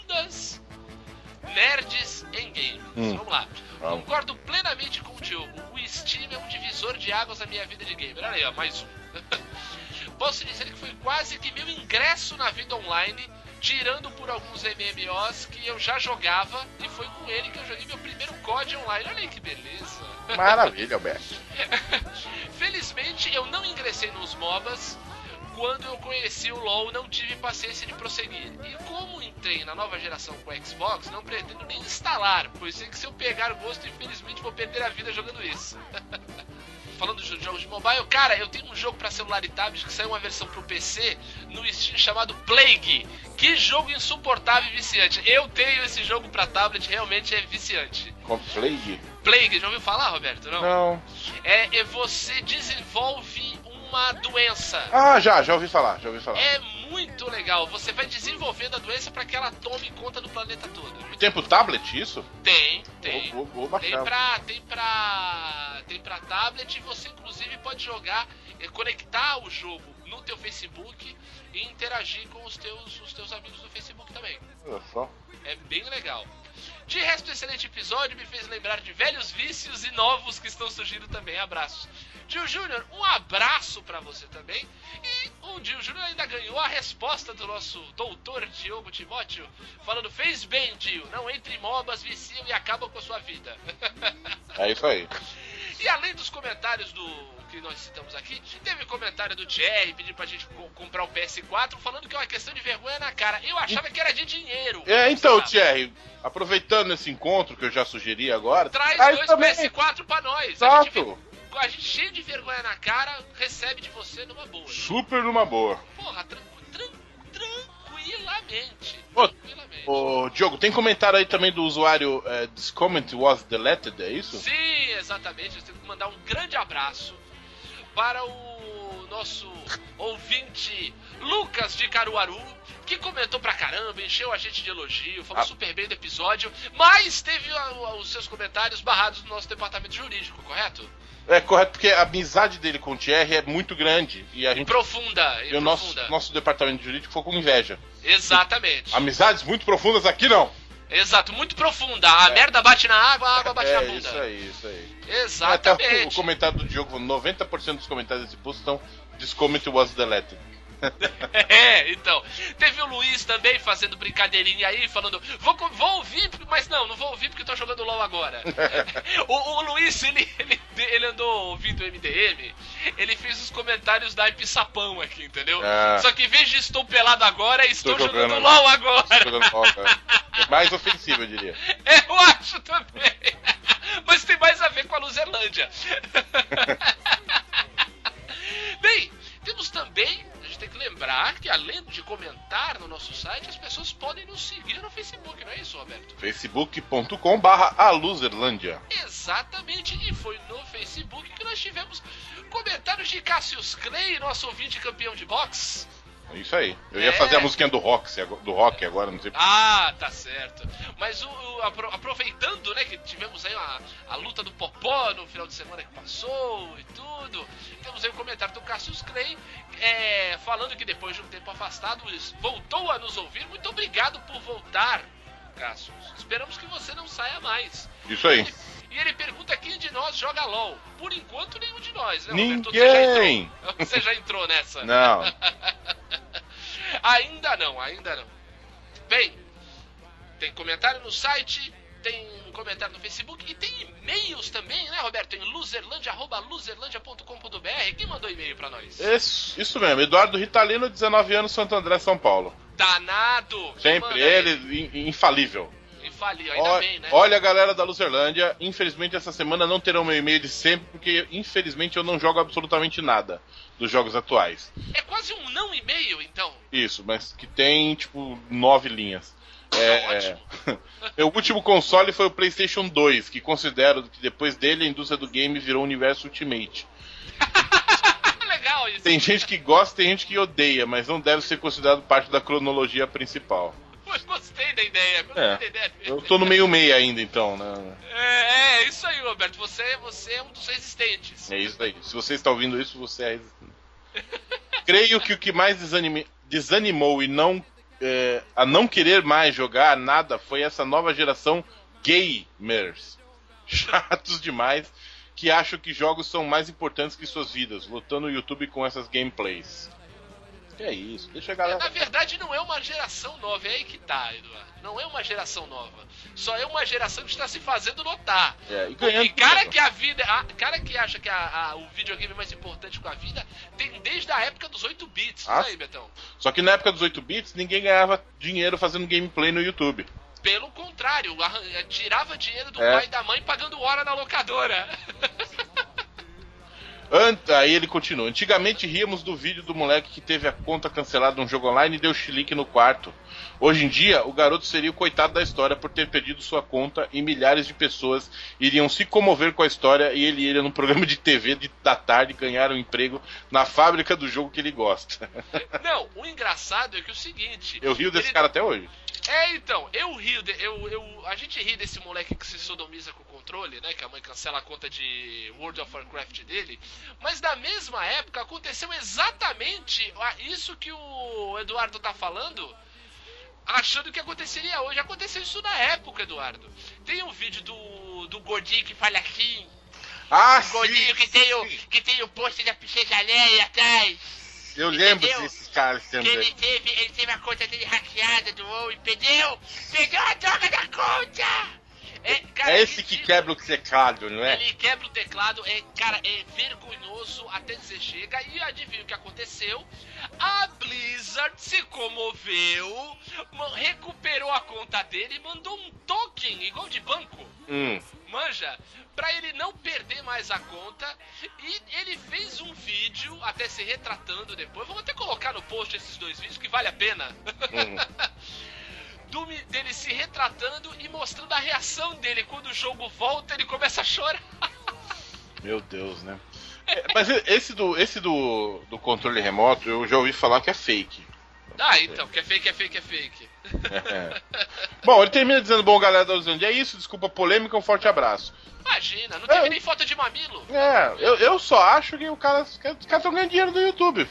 nerds em games. Hum. Vamos lá. Vamos. Concordo plenamente com o Diogo. O Steam é um divisor de águas na minha vida de gamer. Olha aí, ó, mais um. (laughs) Posso dizer que foi quase que meu ingresso na vida online, tirando por alguns MMOs que eu já jogava, e foi com ele que eu joguei meu primeiro COD online. Olha aí que beleza. Maravilha, Alberto. (laughs) Felizmente eu não ingressei nos MOBAs. Quando eu conheci o LoL, não tive paciência de prosseguir. E como entrei na nova geração com o Xbox, não pretendo nem instalar, pois sei que se eu pegar gosto, infelizmente vou perder a vida jogando isso. (laughs) Falando de jogos de mobile, cara, eu tenho um jogo pra celular e tablet que saiu uma versão pro PC no Steam chamado Plague. Que jogo insuportável e viciante. Eu tenho esse jogo pra tablet, realmente é viciante. Com Plague? Plague, já ouviu falar, Roberto? Não? Não. É, é você desenvolve uma doença. Ah, já, já ouvi falar, já ouvi falar. É muito legal. Você vai desenvolvendo a doença para que ela tome conta do planeta todo. Muito Tem pro tablet isso? Tem, tem. Vou, vou, Tem vou baixar. pra, tem pra. Tem pra tablet e você inclusive pode jogar, eh, conectar o jogo no teu Facebook e interagir com os teus, os teus amigos do Facebook também. Olha só. É bem legal. De resto, excelente episódio me fez lembrar de velhos vícios e novos que estão surgindo também. Abraços. Tio Júnior, um abraço pra você também. E o Tio Júnior ainda ganhou a resposta do nosso doutor Diogo Timóteo, falando: fez bem, Dio, não entre MOBAs, viciam e acabam com a sua vida. (laughs) É isso aí. E além dos comentários do que nós citamos aqui, teve comentário do Thierry pedindo pra gente co- comprar o PS4, falando que é uma questão de vergonha na cara. Eu achava que era de dinheiro. É, então, sabe? Thierry, aproveitando esse encontro que eu já sugeri agora, Traz dois também. PS4 pra nós. Exato. a gente cheio de vergonha na cara, recebe de você numa boa. Super numa boa. Porra, tran- tran- tranquilamente. Ô, tranquilamente. Ô, Diogo, tem comentário aí também do usuário é, This comment was deleted, é isso? Sim, exatamente. Eu tenho que mandar um grande abraço para o nosso ouvinte Lucas de Caruaru, que comentou pra caramba, encheu a gente de elogio, falou Ah. super bem do episódio, mas teve os seus comentários barrados no nosso departamento jurídico, correto? É correto, porque a amizade dele com o Thierry é muito grande e a gente. Profunda, e E o nosso, profunda. nosso departamento jurídico ficou com inveja. Exatamente. Amizades muito profundas aqui não. Exato, muito profunda. A merda bate na água, a água bate na é bunda. isso aí, isso aí. Exatamente. Até o, o comentário do Diogo, 90% dos comentários desse post estão This comment was deleted. (laughs) É, então. Teve o Luiz também fazendo brincadeirinha aí, falando, vou, vou ouvir, mas não, não vou ouvir porque eu tô jogando LOL agora. (laughs) o, o Luiz, ele, ele, ele andou ouvindo o MDM, ele fez os comentários da Ipsapão aqui, entendeu? Ah. Só que em vez de estou pelado agora, estou Tô jogando, jogando. LOL agora. Jogando LOL, cara. É mais ofensivo, eu diria. (laughs) Eu acho também. Mas tem mais a ver com a Luzerlândia. Bem, temos também, lembrar que além de comentar no nosso site, as pessoas podem nos seguir no Facebook, não é isso, Roberto? facebook.com barra aluzerlândia. Exatamente, e foi no Facebook que nós tivemos comentários de Cassius Clay, nosso ouvinte campeão de boxe. Isso aí. Eu ia É. fazer a musiquinha do rock, do rock agora, não sei Ah, tá certo. Mas o, o- apro- aproveitando, né, que tivemos aí a, a luta do Popó no final de semana que passou e tudo, temos aí um comentário do Cassius Clay é, falando que depois de um tempo afastado voltou a nos ouvir. Muito obrigado por voltar Cassius. Esperamos que você não saia mais. Isso aí. E ele pergunta quem de nós joga LOL. Por enquanto, nenhum de nós, né, Roberto? Ninguém! Você já entrou, (laughs) você já entrou nessa? Não. (laughs) ainda não, ainda não. Bem, tem comentário no site, tem comentário no Facebook e tem e-mails também, né, Roberto? Em loserlandia, arroba loserlandia.com.br. Quem mandou e-mail pra nós? Isso, isso mesmo. Eduardo Ritalino, 19 anos, Santo André, São Paulo. Danado! Sempre ele, in- infalível. Infalível, ainda bem, né? Olha, galera da Luzerlândia, infelizmente essa semana não terão meu e-mail de sempre, porque infelizmente eu não jogo absolutamente nada dos jogos atuais. É quase um não e-mail, então. Isso, mas que tem, tipo, nove linhas. É, Ótimo. (laughs) é. Meu último console foi o PlayStation 2, que considero que depois dele a indústria do game virou o universo Ultimate. (laughs) Legal isso. Tem gente que gosta, tem gente que odeia, mas não deve ser considerado parte da cronologia principal. (laughs) Mas Gostei da ideia, gostei É. da ideia. Eu tô no meio meio ainda, então, né? É, é isso aí, Roberto. Você, você é um dos resistentes. É isso aí. Se você está ouvindo isso, você é resistente. (laughs) Creio que o que mais desanime- desanimou e não é, a não querer mais jogar nada foi essa nova geração gamers. (laughs) Chatos demais, que acham que jogos são mais importantes que suas vidas, lutando no YouTube com essas gameplays. Que é isso, deixa a galera. Na verdade, não é uma geração nova, é aí que tá, Eduardo. Não é uma geração nova. Só é uma geração que está se fazendo notar. É, e ganhando E cara dinheiro. que a vida. A, cara que acha que a- a- o videogame é mais importante com a vida, tem desde a época dos 8 bits. Ah, Isso aí, Betão. Só que na época dos 8 bits, ninguém ganhava dinheiro fazendo gameplay no YouTube. Pelo contrário, arran- tirava dinheiro do É. pai e da mãe pagando hora na locadora. (laughs) Ant- Aí ele continua. Antigamente ríamos do vídeo do moleque que teve a conta cancelada num jogo online e deu chilique no quarto. Hoje em dia, o garoto seria o coitado da história por ter perdido sua conta e milhares de pessoas iriam se comover com a história e ele iria num programa de TV de- da tarde ganhar um emprego na fábrica do jogo que ele gosta. (laughs) Não, o engraçado é que é o seguinte. Eu rio desse ele- cara até hoje. É, então, eu rio, de- eu, eu, a gente ri desse moleque que se sodomiza com o controle, né? Que a mãe cancela a conta de World of Warcraft dele. Mas na mesma época aconteceu exatamente isso que o Eduardo tá falando, achando que aconteceria hoje. Aconteceu isso na época, Eduardo. Tem um vídeo do, do gordinho que fala assim. Ah, Gordinho que tem o, que tem o posto da princesa Leia atrás. Eu lembro Entendeu? desses caras Que ele também. teve, ele teve a conta dele hackeada do WoW e perdeu! Perdeu a droga da conta! É, cara, É esse que quebra o teclado, não é? Ele quebra o teclado, é, cara, é vergonhoso até dizer chega. E adivinha o que aconteceu? A Blizzard se comoveu, recuperou a conta dele e mandou um token igual de banco. Hum. Manja, pra ele não perder mais a conta. E ele fez um vídeo, até se retratando depois. Vamos até colocar no post esses dois vídeos que vale a pena. Hum. (laughs) Do, dele se retratando e mostrando a reação dele. Quando o jogo volta, ele começa a chorar. (laughs) Meu Deus, né? É, mas esse do, esse do, do controle remoto, eu já ouvi falar que é fake. Ah, então, que é fake, é fake, é fake. É. Bom, ele termina dizendo, bom, galera da Luzândia, é isso, desculpa a polêmica, um forte abraço. Imagina, não teve É. nem foto de mamilo. É, eu, eu só acho que o cara, os caras estão ganhando dinheiro do YouTube.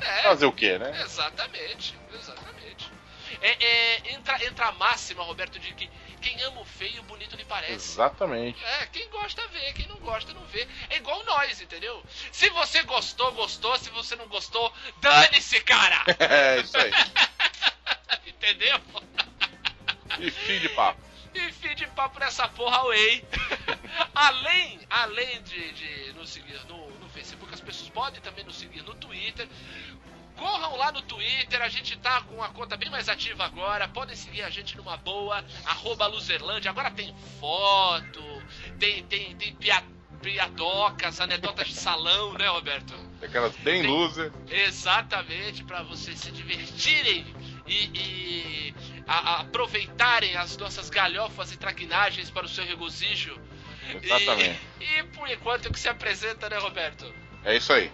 É, Fazer o quê, né? exatamente. É, é, entra, entra a máxima, Roberto, de que quem ama o feio, bonito lhe parece. Exatamente. É, quem gosta vê, quem não gosta não vê. É igual nós, entendeu? Se você gostou, gostou. Se você não gostou, dane-se, cara! (laughs) É, isso aí. (laughs) entendeu? E fim de papo. E fim de papo nessa porra, away. (laughs) além além de, de nos seguir no, no Facebook, as pessoas podem também nos seguir no Twitter. Corram lá no Twitter, a gente tá com a conta bem mais ativa agora. Podem seguir a gente numa boa, arroba Luzerlândia. Agora tem foto, tem, tem, tem pia, piadocas, anedotas de salão, né, Roberto? Aquelas bem Tem- loser. Exatamente, para vocês se divertirem e, e a- a- aproveitarem as nossas galhofas e traquinagens para o seu regozijo. Exatamente. E, e por enquanto o que se apresenta, né, Roberto? É isso aí.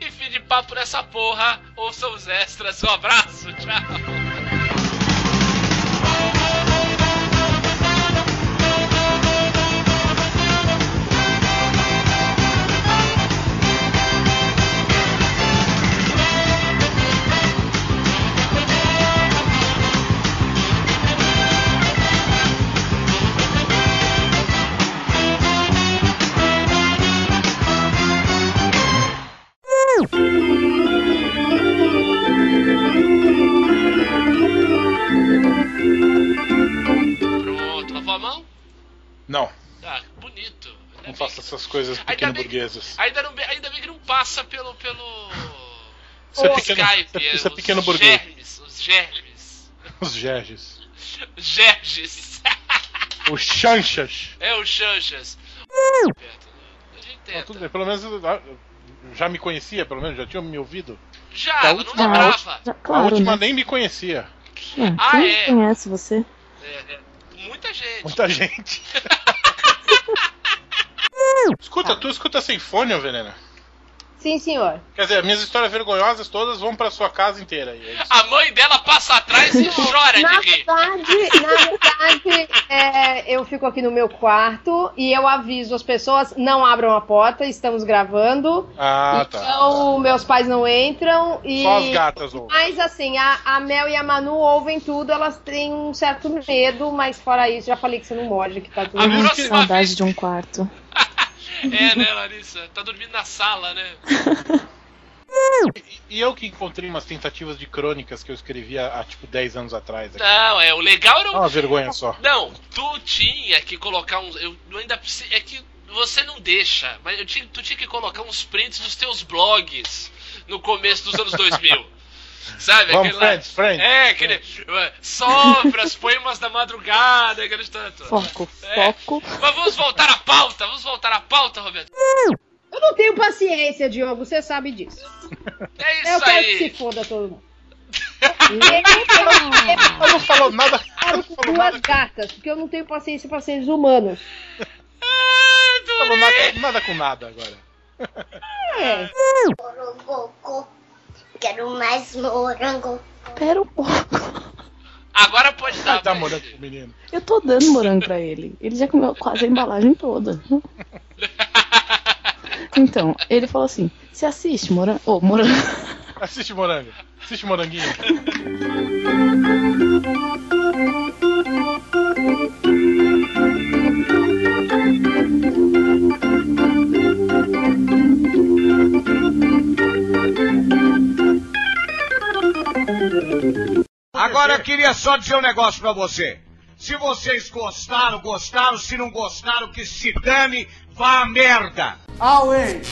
E fim de papo nessa porra, ouçam os extras. Um abraço, tchau. Ainda não, ainda bem que não passa pelo. pelo. Isso é pequeno- Skype. isso é- é os pequeno burguês. germes, os germes. Os Gerges. Os gerges. (laughs) Os Chanchas. É o Chanchas. A gente tudo bem, pelo menos ah, já me conhecia, pelo menos já tinha me ouvido. Já, A ela não última- lembrava. A claro, última né? nem me conhecia. É, Ah, quem é. conhece você? É, é, muita gente. Muita gente. (laughs) escuta, tu escuta Sinfônia, Venena? Sim, senhor. Quer dizer, minhas histórias vergonhosas todas vão pra sua casa inteira. é. A mãe dela passa atrás e (laughs) chora Na de rir. verdade, na verdade é, eu fico aqui no meu quarto e eu aviso as pessoas: não abram a porta, estamos gravando. Ah, tá. Então, meus pais não entram e. Só as gatas ouvem. Mas assim, a, a Mel e a Manu ouvem tudo, elas têm um certo medo, mas fora isso, já falei que você não morde, que tá tudo A bem. próxima Ai, saudade de um quarto. (laughs) É, né, Larissa? Tá dormindo na sala, né? (laughs) E eu que encontrei umas tentativas de crônicas que eu escrevia há tipo 10 anos atrás. Aqui. Não, é, o legal era É o. uma vergonha só. Não, tu tinha que colocar uns. Eu ainda É que você não deixa, mas eu tinha, tu tinha que colocar uns prints dos teus blogs no começo dos anos 2000. (laughs) Sabe? Vamos, aquele lá- friends, friends. É, aquele. Sopras, poemas da madrugada, aqueles tanto. Foco, É. foco. Mas vamos voltar à pauta, vamos voltar à pauta, Roberto. Eu não tenho paciência, Diogo, você sabe disso. É Eu isso quero que se aí. foda todo mundo. (laughs) Ela não falou nada. Eu com duas gatas, porque eu não tenho paciência para seres humanos. Não falou nada, nada com nada agora. É. (laughs) Quero mais morango. Pera um pouco. Agora pode dar. Mas- morango pro menino. Eu tô dando morango pra ele. Ele já comeu quase a embalagem toda. (laughs) Então, ele falou assim: Você assiste morango? Ô, morango. Assiste morango. Assiste moranguinho. (laughs) Agora eu queria só dizer um negócio pra você. Se vocês gostaram, gostaram. Se não gostaram, que se dane, vá a merda. Away!